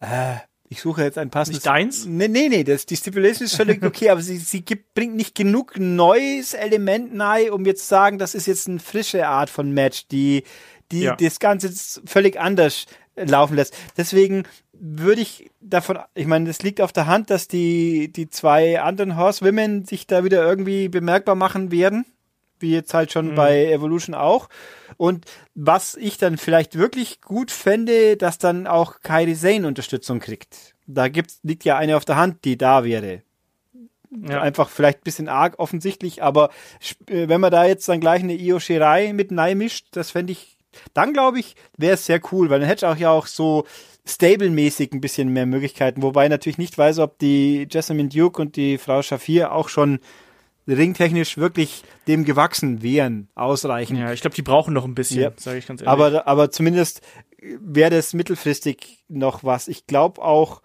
äh, ich suche jetzt ein passendes. Nicht deins? Nee, nee, nee, das, die Stipulation ist völlig okay, aber sie, sie gibt, bringt nicht genug neues Element nahe, um jetzt zu sagen, das ist jetzt eine frische Art von Match, die, die ja. das Ganze völlig anders laufen lässt. Deswegen würde ich davon, ich meine, das liegt auf der Hand, dass die, die zwei anderen Horsewomen sich da wieder irgendwie bemerkbar machen werden wie jetzt halt schon mhm. bei Evolution auch. Und was ich dann vielleicht wirklich gut fände, dass dann auch Kairi Sane Unterstützung kriegt. Da gibt's, liegt ja eine auf der Hand, die da wäre. Ja. Einfach vielleicht ein bisschen arg offensichtlich, aber äh, wenn man da jetzt dann gleich eine Io Shirai mit Nei mischt, das fände ich, dann glaube ich, wäre es sehr cool, weil dann hätte ich auch ja auch so stable-mäßig ein bisschen mehr Möglichkeiten, wobei ich natürlich nicht weiß, ob die Jessamine Duke und die Frau Shafir auch schon ringtechnisch wirklich dem gewachsen wären, ausreichend. Ja, ich glaube, die brauchen noch ein bisschen, ja. sage ich ganz ehrlich. Aber, aber zumindest wäre das mittelfristig noch was. Ich glaube auch,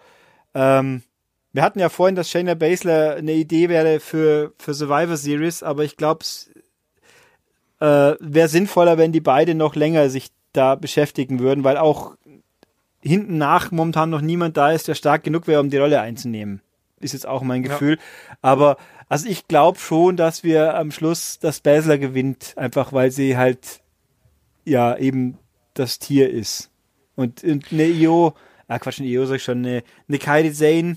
ähm, wir hatten ja vorhin, dass Shayna Baszler eine Idee wäre für, für Survivor Series, aber ich glaube, es äh, wäre sinnvoller, wenn die beide noch länger sich da beschäftigen würden, weil auch hinten nach momentan noch niemand da ist, der stark genug wäre, um die Rolle einzunehmen. Ist jetzt auch mein Gefühl. Ja. Aber also ich glaube schon, dass wir am Schluss das Basler gewinnt, einfach weil sie halt ja eben das Tier ist. Und, und eine Io, ah Quatsch, eine Io sag ich schon, eine, eine Kairi Zane,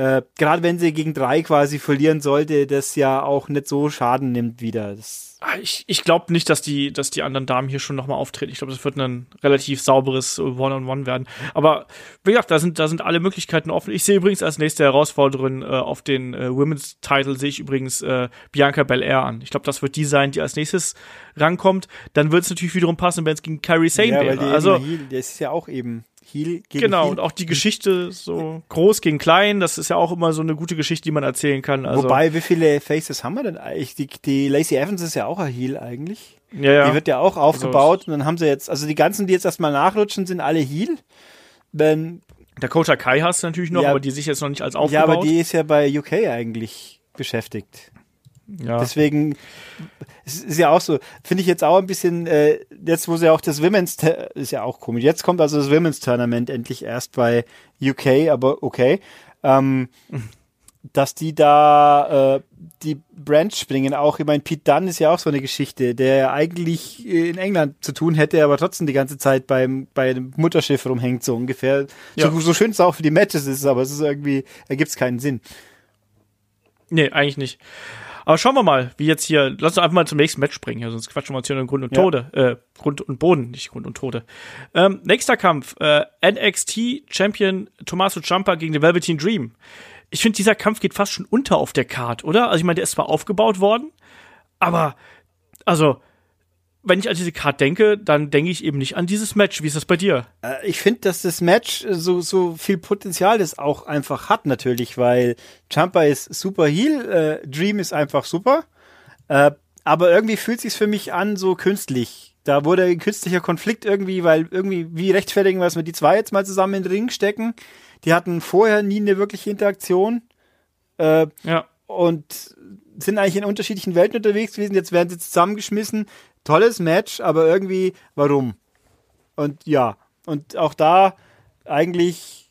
äh, gerade wenn sie gegen drei quasi verlieren sollte, das ja auch nicht so Schaden nimmt wieder. Das ah, ich ich glaube nicht, dass die, dass die anderen Damen hier schon nochmal auftreten. Ich glaube, das wird ein relativ sauberes One-on-One -on -One werden. Aber wie gesagt, da sind, da sind alle Möglichkeiten offen. Ich sehe übrigens als nächste Herausforderin äh, auf den äh, Women's Title sehe ich übrigens äh, Bianca Belair an. Ich glaube, das wird die sein, die als nächstes rankommt. Dann wird es natürlich wiederum passen, wenn es gegen Carrie Sane ja, wäre. also, das ist ja auch eben Heel gegen Genau, Heel. und auch die Geschichte so groß gegen klein, das ist ja auch immer so eine gute Geschichte, die man erzählen kann. Also Wobei, wie viele Faces haben wir denn eigentlich? Die, die Lacey Evans ist ja auch ein Heel eigentlich. Ja, ja. Die wird ja auch aufgebaut also, und dann haben sie jetzt, also die ganzen, die jetzt erstmal nachrutschen, sind alle Heel. Wenn Dakota Kai hast du natürlich noch, ja, aber die sich jetzt noch nicht als aufgebaut. Ja, aber die ist ja bei UK eigentlich beschäftigt. Ja. Deswegen es ist ja auch so, finde ich jetzt auch ein bisschen, äh, jetzt wo sie auch das Women's, ist ja auch komisch. Jetzt kommt also das Women's Tournament endlich erst bei UK, aber okay. Ähm, dass die da äh, die Branch springen, auch, ich meine, Pete Dunn ist ja auch so eine Geschichte, der eigentlich in England zu tun hätte, aber trotzdem die ganze Zeit beim, bei dem Mutterschiff rumhängt, so ungefähr. Ja. So, so schön es auch für die Matches ist, aber es ist irgendwie, da gibt es keinen Sinn. Nee, eigentlich nicht. Aber schauen wir mal, wie jetzt hier, lass uns einfach mal zum nächsten Match springen, hier, sonst quatschen wir uns hier in Grund und ja. Tode, äh, Grund und Boden, nicht Grund und Tode. Ähm, nächster Kampf, äh, NXT Champion Tommaso Ciampa gegen den Velveteen Dream. Ich finde, dieser Kampf geht fast schon unter auf der Card, oder? Also ich meine, der ist zwar aufgebaut worden, aber, also, wenn ich an diese Card denke, dann denke ich eben nicht an dieses Match. Wie ist das bei dir? Äh, ich finde, dass das Match so, so viel Potenzial das auch einfach hat, natürlich, weil Champa ist super Heal, äh, Dream ist einfach super. Äh, aber irgendwie fühlt sich's für mich an so künstlich. Da wurde ein künstlicher Konflikt irgendwie, weil irgendwie, wie rechtfertigen wir es mit die zwei jetzt mal zusammen in den Ring stecken? Die hatten vorher nie eine wirkliche Interaktion. Äh, ja. Und sind eigentlich in unterschiedlichen Welten unterwegs gewesen. Jetzt werden sie zusammengeschmissen tolles Match, aber irgendwie, warum? Und ja, und auch da eigentlich,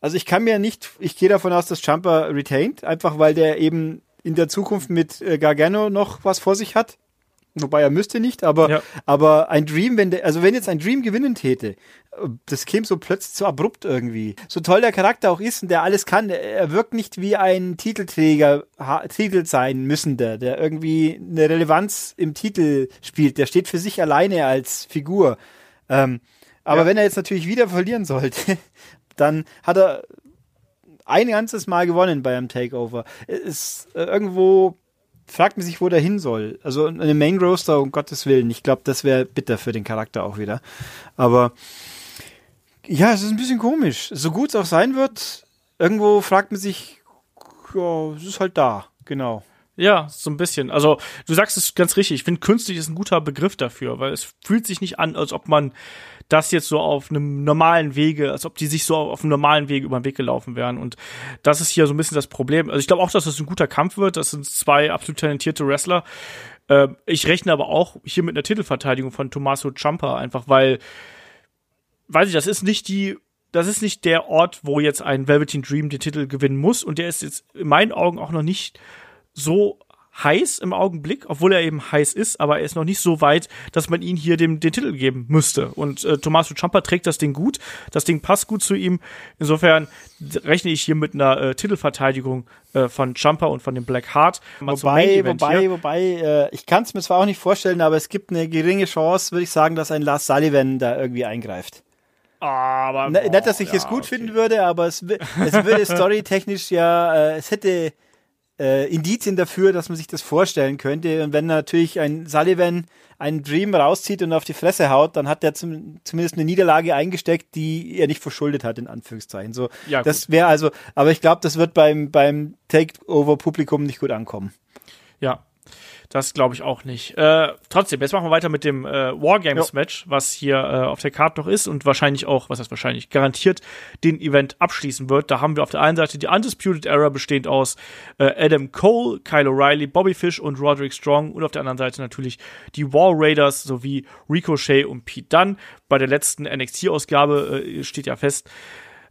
also ich kann mir nicht, ich gehe davon aus, dass Jumper retained, einfach weil der eben in der Zukunft mit äh, Gargano noch was vor sich hat. Wobei er müsste nicht, aber, ja. aber ein Dream, wenn der, also wenn jetzt ein Dream gewinnen täte, das käme so plötzlich so abrupt irgendwie. So toll der Charakter auch ist und der alles kann, er wirkt nicht wie ein Titelträger, Titel sein müssender, der irgendwie eine Relevanz im Titel spielt. Der steht für sich alleine als Figur. Ähm, aber ja. wenn er jetzt natürlich wieder verlieren sollte, dann hat er ein ganzes Mal gewonnen bei einem Takeover. Es ist äh, irgendwo fragt man sich, wo der hin soll. Also eine Main Roaster, um Gottes Willen. Ich glaube, das wäre bitter für den Charakter auch wieder. Aber ja, es ist ein bisschen komisch. So gut es auch sein wird, irgendwo fragt man sich, ja, es ist halt da. Genau. Ja, so ein bisschen. Also, du sagst es ganz richtig. Ich finde, künstlich ist ein guter Begriff dafür, weil es fühlt sich nicht an, als ob man das jetzt so auf einem normalen Wege, als ob die sich so auf einem normalen Wege über den Weg gelaufen wären. Und das ist hier so ein bisschen das Problem. Also ich glaube auch, dass das ein guter Kampf wird. Das sind zwei absolut talentierte Wrestler. Äh, ich rechne aber auch hier mit einer Titelverteidigung von Tommaso Ciampa, einfach weil, weiß ich, das ist nicht die das ist nicht der Ort, wo jetzt ein Velveteen Dream den Titel gewinnen muss. Und der ist jetzt in meinen Augen auch noch nicht so heiß im Augenblick, obwohl er eben heiß ist, aber er ist noch nicht so weit, dass man ihn hier dem, den Titel geben müsste. Und äh, Tommaso Ciampa trägt das Ding gut, das Ding passt gut zu ihm. Insofern rechne ich hier mit einer äh, Titelverteidigung äh, von Ciampa und von dem Black Heart. wobei, wobei, hier. wobei, äh, ich kann es mir zwar auch nicht vorstellen, aber es gibt eine geringe Chance, würde ich sagen, dass ein Lars Sullivan da irgendwie eingreift. Aber Ne, nicht, dass ich boah, es ja, gut okay. finden würde, aber es, es würde storytechnisch ja, äh, es hätte äh, Indizien dafür, dass man sich das vorstellen könnte. Und wenn natürlich ein Sullivan einen Dream rauszieht und auf die Fresse haut, dann hat er zum, zumindest eine Niederlage eingesteckt, die er nicht verschuldet hat, in Anführungszeichen. So, Ja, das wäre also, aber ich glaube, das wird beim, beim Takeover-Publikum nicht gut ankommen. Ja, das glaube ich auch nicht. Äh, trotzdem, jetzt machen wir weiter mit dem äh, Wargames-Match, was hier äh, auf der Karte noch ist und wahrscheinlich auch, was heißt wahrscheinlich, garantiert den Event abschließen wird. Da haben wir auf der einen Seite die Undisputed Era bestehend aus äh, Adam Cole, Kyle O'Reilly, Bobby Fish und Roderick Strong und auf der anderen Seite natürlich die War Raiders sowie Ricochet und Pete Dunne. Bei der letzten NXT-Ausgabe äh, steht ja fest,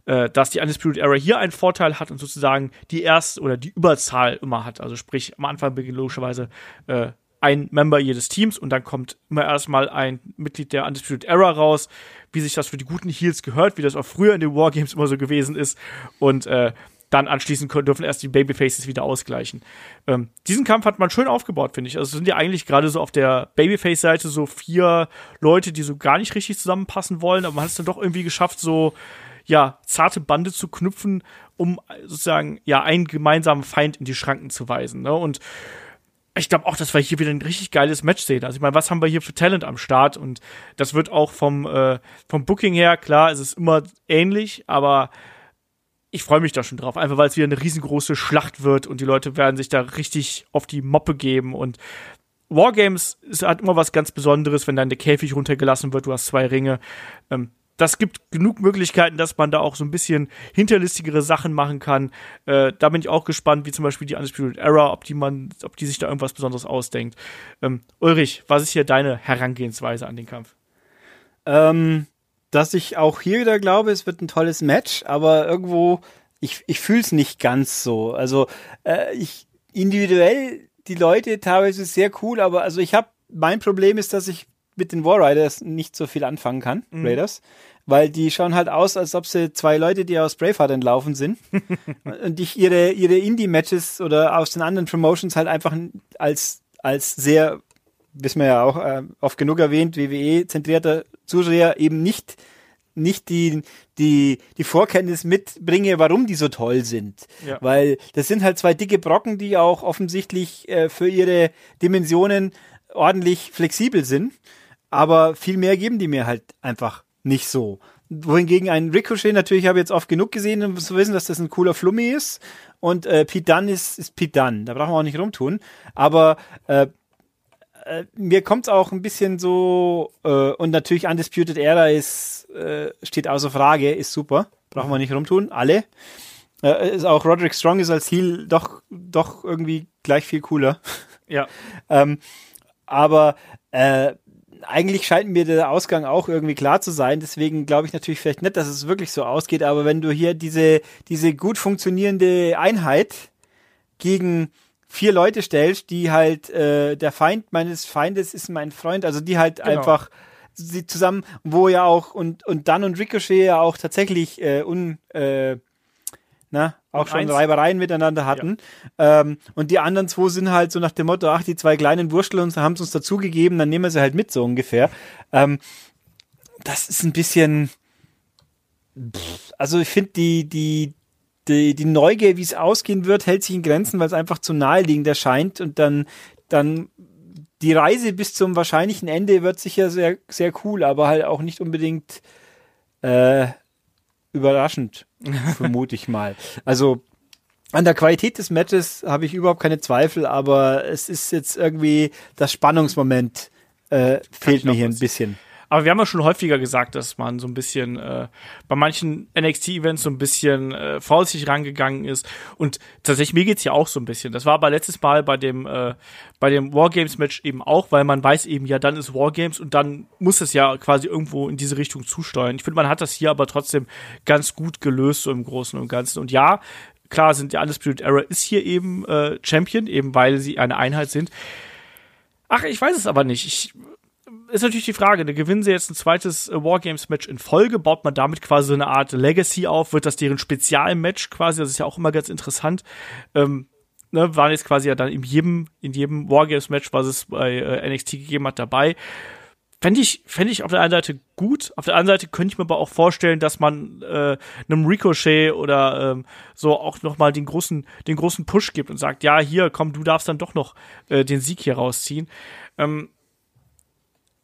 äh, dass die Undisputed Era hier einen Vorteil hat und sozusagen die erste oder die Überzahl immer hat. Also sprich, am Anfang beginnt logischerweise äh, ein Member jedes Teams und dann kommt immer erstmal ein Mitglied der Undisputed Era raus, wie sich das für die guten Heels gehört, wie das auch früher in den Wargames immer so gewesen ist und äh, dann anschließend können, dürfen erst die Babyfaces wieder ausgleichen. Ähm, diesen Kampf hat man schön aufgebaut, finde ich. Also sind ja eigentlich gerade so auf der Babyface-Seite so vier Leute, die so gar nicht richtig zusammenpassen wollen, aber man hat es dann doch irgendwie geschafft, so ja, zarte Bande zu knüpfen, um sozusagen ja einen gemeinsamen Feind in die Schranken zu weisen. Ne? Und ich glaube auch, dass wir hier wieder ein richtig geiles Match sehen. Also ich meine, was haben wir hier für Talent am Start? Und das wird auch vom, äh, vom Booking her, klar, es ist immer ähnlich, aber ich freue mich da schon drauf, einfach weil es wieder eine riesengroße Schlacht wird und die Leute werden sich da richtig auf die Moppe geben und Wargames ist halt immer was ganz Besonderes, wenn dann der Käfig runtergelassen wird, du hast zwei Ringe. Ähm, das gibt genug Möglichkeiten, dass man da auch so ein bisschen hinterlistigere Sachen machen kann. Äh, da bin ich auch gespannt, wie zum Beispiel die Undisputed Era, ob die man, ob die sich da irgendwas Besonderes ausdenkt. Ähm, Ulrich, was ist hier deine Herangehensweise an den Kampf? Ähm, dass ich auch hier wieder glaube, es wird ein tolles Match, aber irgendwo, ich, ich fühle es nicht ganz so. Also äh, ich individuell die Leute teilweise sehr cool, aber also ich habe, mein Problem ist, dass ich mit den War Riders nicht so viel anfangen kann, Raiders, weil die schauen halt aus, als ob sie zwei Leute, die aus Braveheart entlaufen sind und ich ihre, ihre Indie-Matches oder aus den anderen Promotions halt einfach als, als sehr, wissen wir ja auch, äh, oft genug erwähnt, WWE-zentrierter Zuseher eben nicht nicht die, die, die Vorkenntnis mitbringe, warum die so toll sind. Ja. Weil das sind halt zwei dicke Brocken, die auch offensichtlich äh, für ihre Dimensionen ordentlich flexibel sind. Aber viel mehr geben die mir halt einfach nicht so. Wohingegen ein Ricochet natürlich habe ich jetzt oft genug gesehen, um zu wissen, dass das ein cooler Flummi ist. Und äh, Pete Dunne ist, ist Pete Dunne. Da brauchen wir auch nicht rumtun. Aber äh, äh, mir kommt es auch ein bisschen so, äh, und natürlich Undisputed Era ist, äh, steht außer Frage, ist super. Brauchen wir nicht rumtun, alle. Äh, ist auch Roderick Strong ist als Heel doch, doch irgendwie gleich viel cooler. Ja. Ähm, aber äh, eigentlich scheint mir der Ausgang auch irgendwie klar zu sein. Deswegen glaube ich natürlich vielleicht nicht, dass es wirklich so ausgeht. Aber wenn du hier diese, diese gut funktionierende Einheit gegen vier Leute stellst, die halt äh, der Feind meines Feindes ist mein Freund, also die halt Genau. einfach sie zusammen, wo ja auch und und dann und Ricochet ja auch tatsächlich äh, un äh, na, auch Und schon eins. Reibereien miteinander hatten. Ähm, und die anderen zwei sind halt so nach dem Motto, ach, die zwei kleinen Wurstel uns haben es uns dazugegeben, dann nehmen wir sie halt mit, so ungefähr. Ähm, das ist ein bisschen. Pff, also ich finde die, die, die, die Neugier, wie es ausgehen wird, hält sich in Grenzen, weil es einfach zu naheliegend erscheint und dann, dann die Reise bis zum wahrscheinlichen Ende wird sicher sehr, sehr cool, aber halt auch nicht unbedingt äh, überraschend, vermute ich mal. Also an der Qualität des Matches habe ich überhaupt keine Zweifel, aber es ist jetzt irgendwie das Spannungsmoment äh, fehlt mir hier ein bisschen. Aber wir haben ja schon häufiger gesagt, dass man so ein bisschen äh, bei manchen NXT-Events so ein bisschen äh, vorsichtig rangegangen ist. Und tatsächlich, mir geht's ja auch so ein bisschen. Das war aber letztes Mal bei dem, äh, bei dem Wargames-Match eben auch, weil man weiß eben, ja, dann ist Wargames und dann muss es ja quasi irgendwo in diese Richtung zusteuern. Ich finde, man hat das hier aber trotzdem ganz gut gelöst, so im Großen und Ganzen. Und ja, klar sind ja Undisputed Era ist hier eben äh, Champion, eben weil sie eine Einheit sind. Ach, ich weiß es aber nicht. Ich, ist natürlich die Frage, ne, gewinnen sie jetzt ein zweites äh, Wargames-Match in Folge? Baut man damit quasi so eine Art Legacy auf? Wird das deren Spezialmatch quasi? Das ist ja auch immer ganz interessant. Ähm, ne, waren jetzt quasi ja dann in jedem, in jedem Wargames-Match, was es bei äh, NXT gegeben hat, dabei. fände ich, fände ich auf der einen Seite gut, auf der anderen Seite könnte ich mir aber auch vorstellen, dass man äh, einem Ricochet oder ähm, so auch nochmal den großen, den großen Push gibt und sagt, ja, hier, komm, du darfst dann doch noch äh, den Sieg hier rausziehen. Ähm,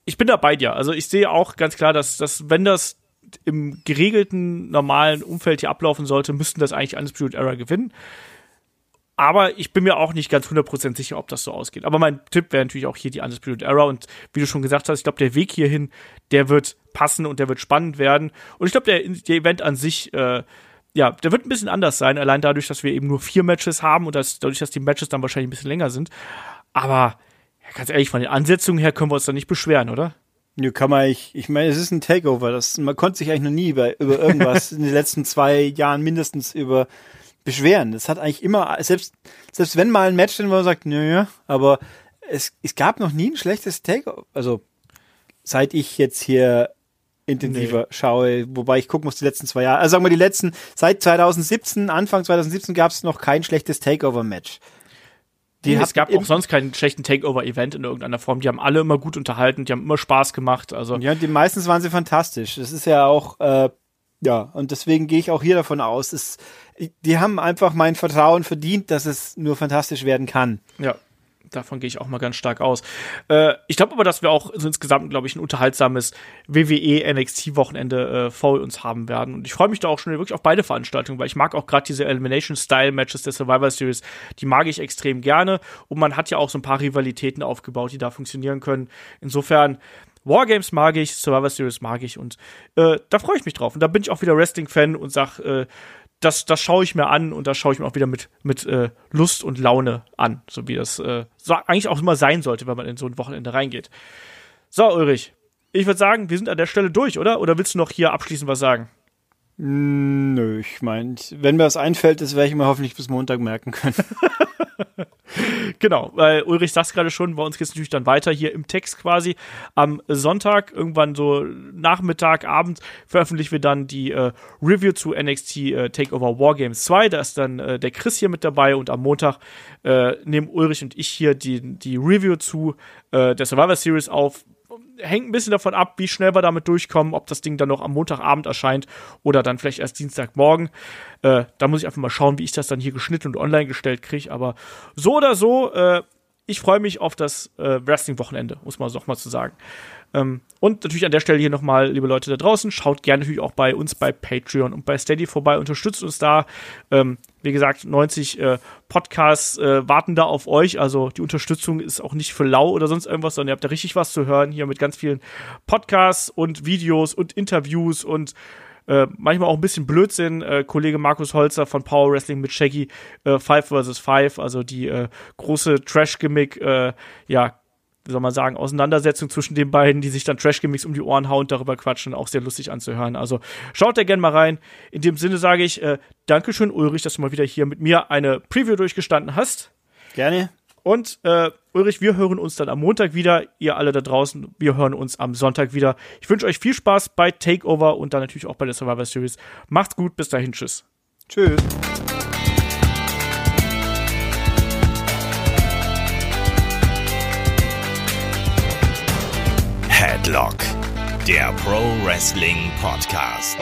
ich bin da bei dir. Also ich sehe auch ganz klar, dass, dass wenn das im geregelten, normalen Umfeld hier ablaufen sollte, müssten das eigentlich Undisputed Era gewinnen. Aber ich bin mir auch nicht ganz 100% sicher, ob das so ausgeht. Aber mein Tipp wäre natürlich auch hier die Undisputed Era. Und wie du schon gesagt hast, ich glaube, der Weg hierhin, der wird passen und der wird spannend werden. Und ich glaube, der, der, Event an sich, äh, ja, der wird ein bisschen anders sein. Allein dadurch, dass wir eben nur vier Matches haben und dass, dadurch, dass die Matches dann wahrscheinlich ein bisschen länger sind. Aber ja, ganz ehrlich, von den Ansetzungen her können wir uns da nicht beschweren, oder? Nö, kann man ich, ich meine, es ist ein Takeover. Das, man konnte sich eigentlich noch nie über, über irgendwas in den letzten zwei Jahren mindestens über beschweren. Das hat eigentlich immer, selbst, selbst wenn mal ein Match drin war, man sagt, nö, aber es, es gab noch nie ein schlechtes Takeover. Also, seit ich jetzt hier intensiver nee. schaue, wobei ich gucken muss die letzten zwei Jahre. Also sagen wir die letzten, seit 2017, Anfang 2017 gab es noch kein schlechtes Takeover-Match. Die es gab auch sonst keinen schlechten Takeover-Event in irgendeiner Form. Die haben alle immer gut unterhalten, die haben immer Spaß gemacht. Also ja, die meistens waren sie fantastisch. Das ist ja auch äh, ja und deswegen gehe ich auch hier davon aus, es, die haben einfach mein Vertrauen verdient, dass es nur fantastisch werden kann. Ja, davon gehe ich auch mal ganz stark aus. Äh, ich glaube aber, dass wir auch so insgesamt, glaube ich, ein unterhaltsames WWE NXT Wochenende äh, vor uns haben werden. Und ich freue mich da auch schon wirklich auf beide Veranstaltungen, weil ich mag auch gerade diese Elimination Style Matches der Survivor Series. Die mag ich extrem gerne. Und man hat ja auch so ein paar Rivalitäten aufgebaut, die da funktionieren können. Insofern Wargames mag ich, Survivor Series mag ich und äh, da freue ich mich drauf. Und da bin ich auch wieder Wrestling-Fan und sag, äh, das, das schaue ich mir an und das schaue ich mir auch wieder mit, mit äh, Lust und Laune an, so wie das äh, so eigentlich auch immer sein sollte, wenn man in so ein Wochenende reingeht. So, Ulrich, ich würde sagen, wir sind an der Stelle durch, oder? Oder willst du noch hier abschließend was sagen? Nö, ich meine, wenn mir was einfällt, das werde ich mir hoffentlich bis Montag merken können. genau, weil Ulrich sagt gerade schon, bei uns geht es natürlich dann weiter hier im Text quasi. Am Sonntag, irgendwann so Nachmittag, Abend, veröffentlichen wir dann die äh, Review zu NXT äh, Takeover Wargames 2. Da ist dann äh, der Chris hier mit dabei und am Montag äh, nehmen Ulrich und ich hier die, die Review zu äh, der Survivor Series auf hängt ein bisschen davon ab, wie schnell wir damit durchkommen, ob das Ding dann noch am Montagabend erscheint oder dann vielleicht erst Dienstagmorgen. Äh, da muss ich einfach mal schauen, wie ich das dann hier geschnitten und online gestellt kriege. Aber so oder so, äh, ich freue mich auf das äh, Wrestling-Wochenende, muss man doch mal zu sagen. Ähm, und natürlich an der Stelle hier nochmal, liebe Leute da draußen, schaut gerne natürlich auch bei uns bei Patreon und bei Steady vorbei, unterstützt uns da. Ähm, wie gesagt, 90 äh, Podcasts äh, warten da auf euch. Also die Unterstützung ist auch nicht für lau oder sonst irgendwas, sondern ihr habt da richtig was zu hören hier mit ganz vielen Podcasts und Videos und Interviews und äh, manchmal auch ein bisschen Blödsinn. Äh, Kollege Markus Holzer von Power Wrestling mit Shaggy äh, Five vs. Five, also die äh, große Trash-Gimmick, äh, ja, wie soll man sagen, Auseinandersetzung zwischen den beiden, die sich dann Trash-Gimmicks um die Ohren hauen und darüber quatschen, auch sehr lustig anzuhören. Also schaut da gerne mal rein. In dem Sinne sage ich, äh, Dankeschön, Ulrich, dass du mal wieder hier mit mir eine Preview durchgestanden hast. Gerne. Und äh, Ulrich, wir hören uns dann am Montag wieder. Ihr alle da draußen, wir hören uns am Sonntag wieder. Ich wünsche euch viel Spaß bei Takeover und dann natürlich auch bei der Survivor Series. Macht's gut, bis dahin, tschüss. Tschüss. Headlock, der Pro Wrestling Podcast.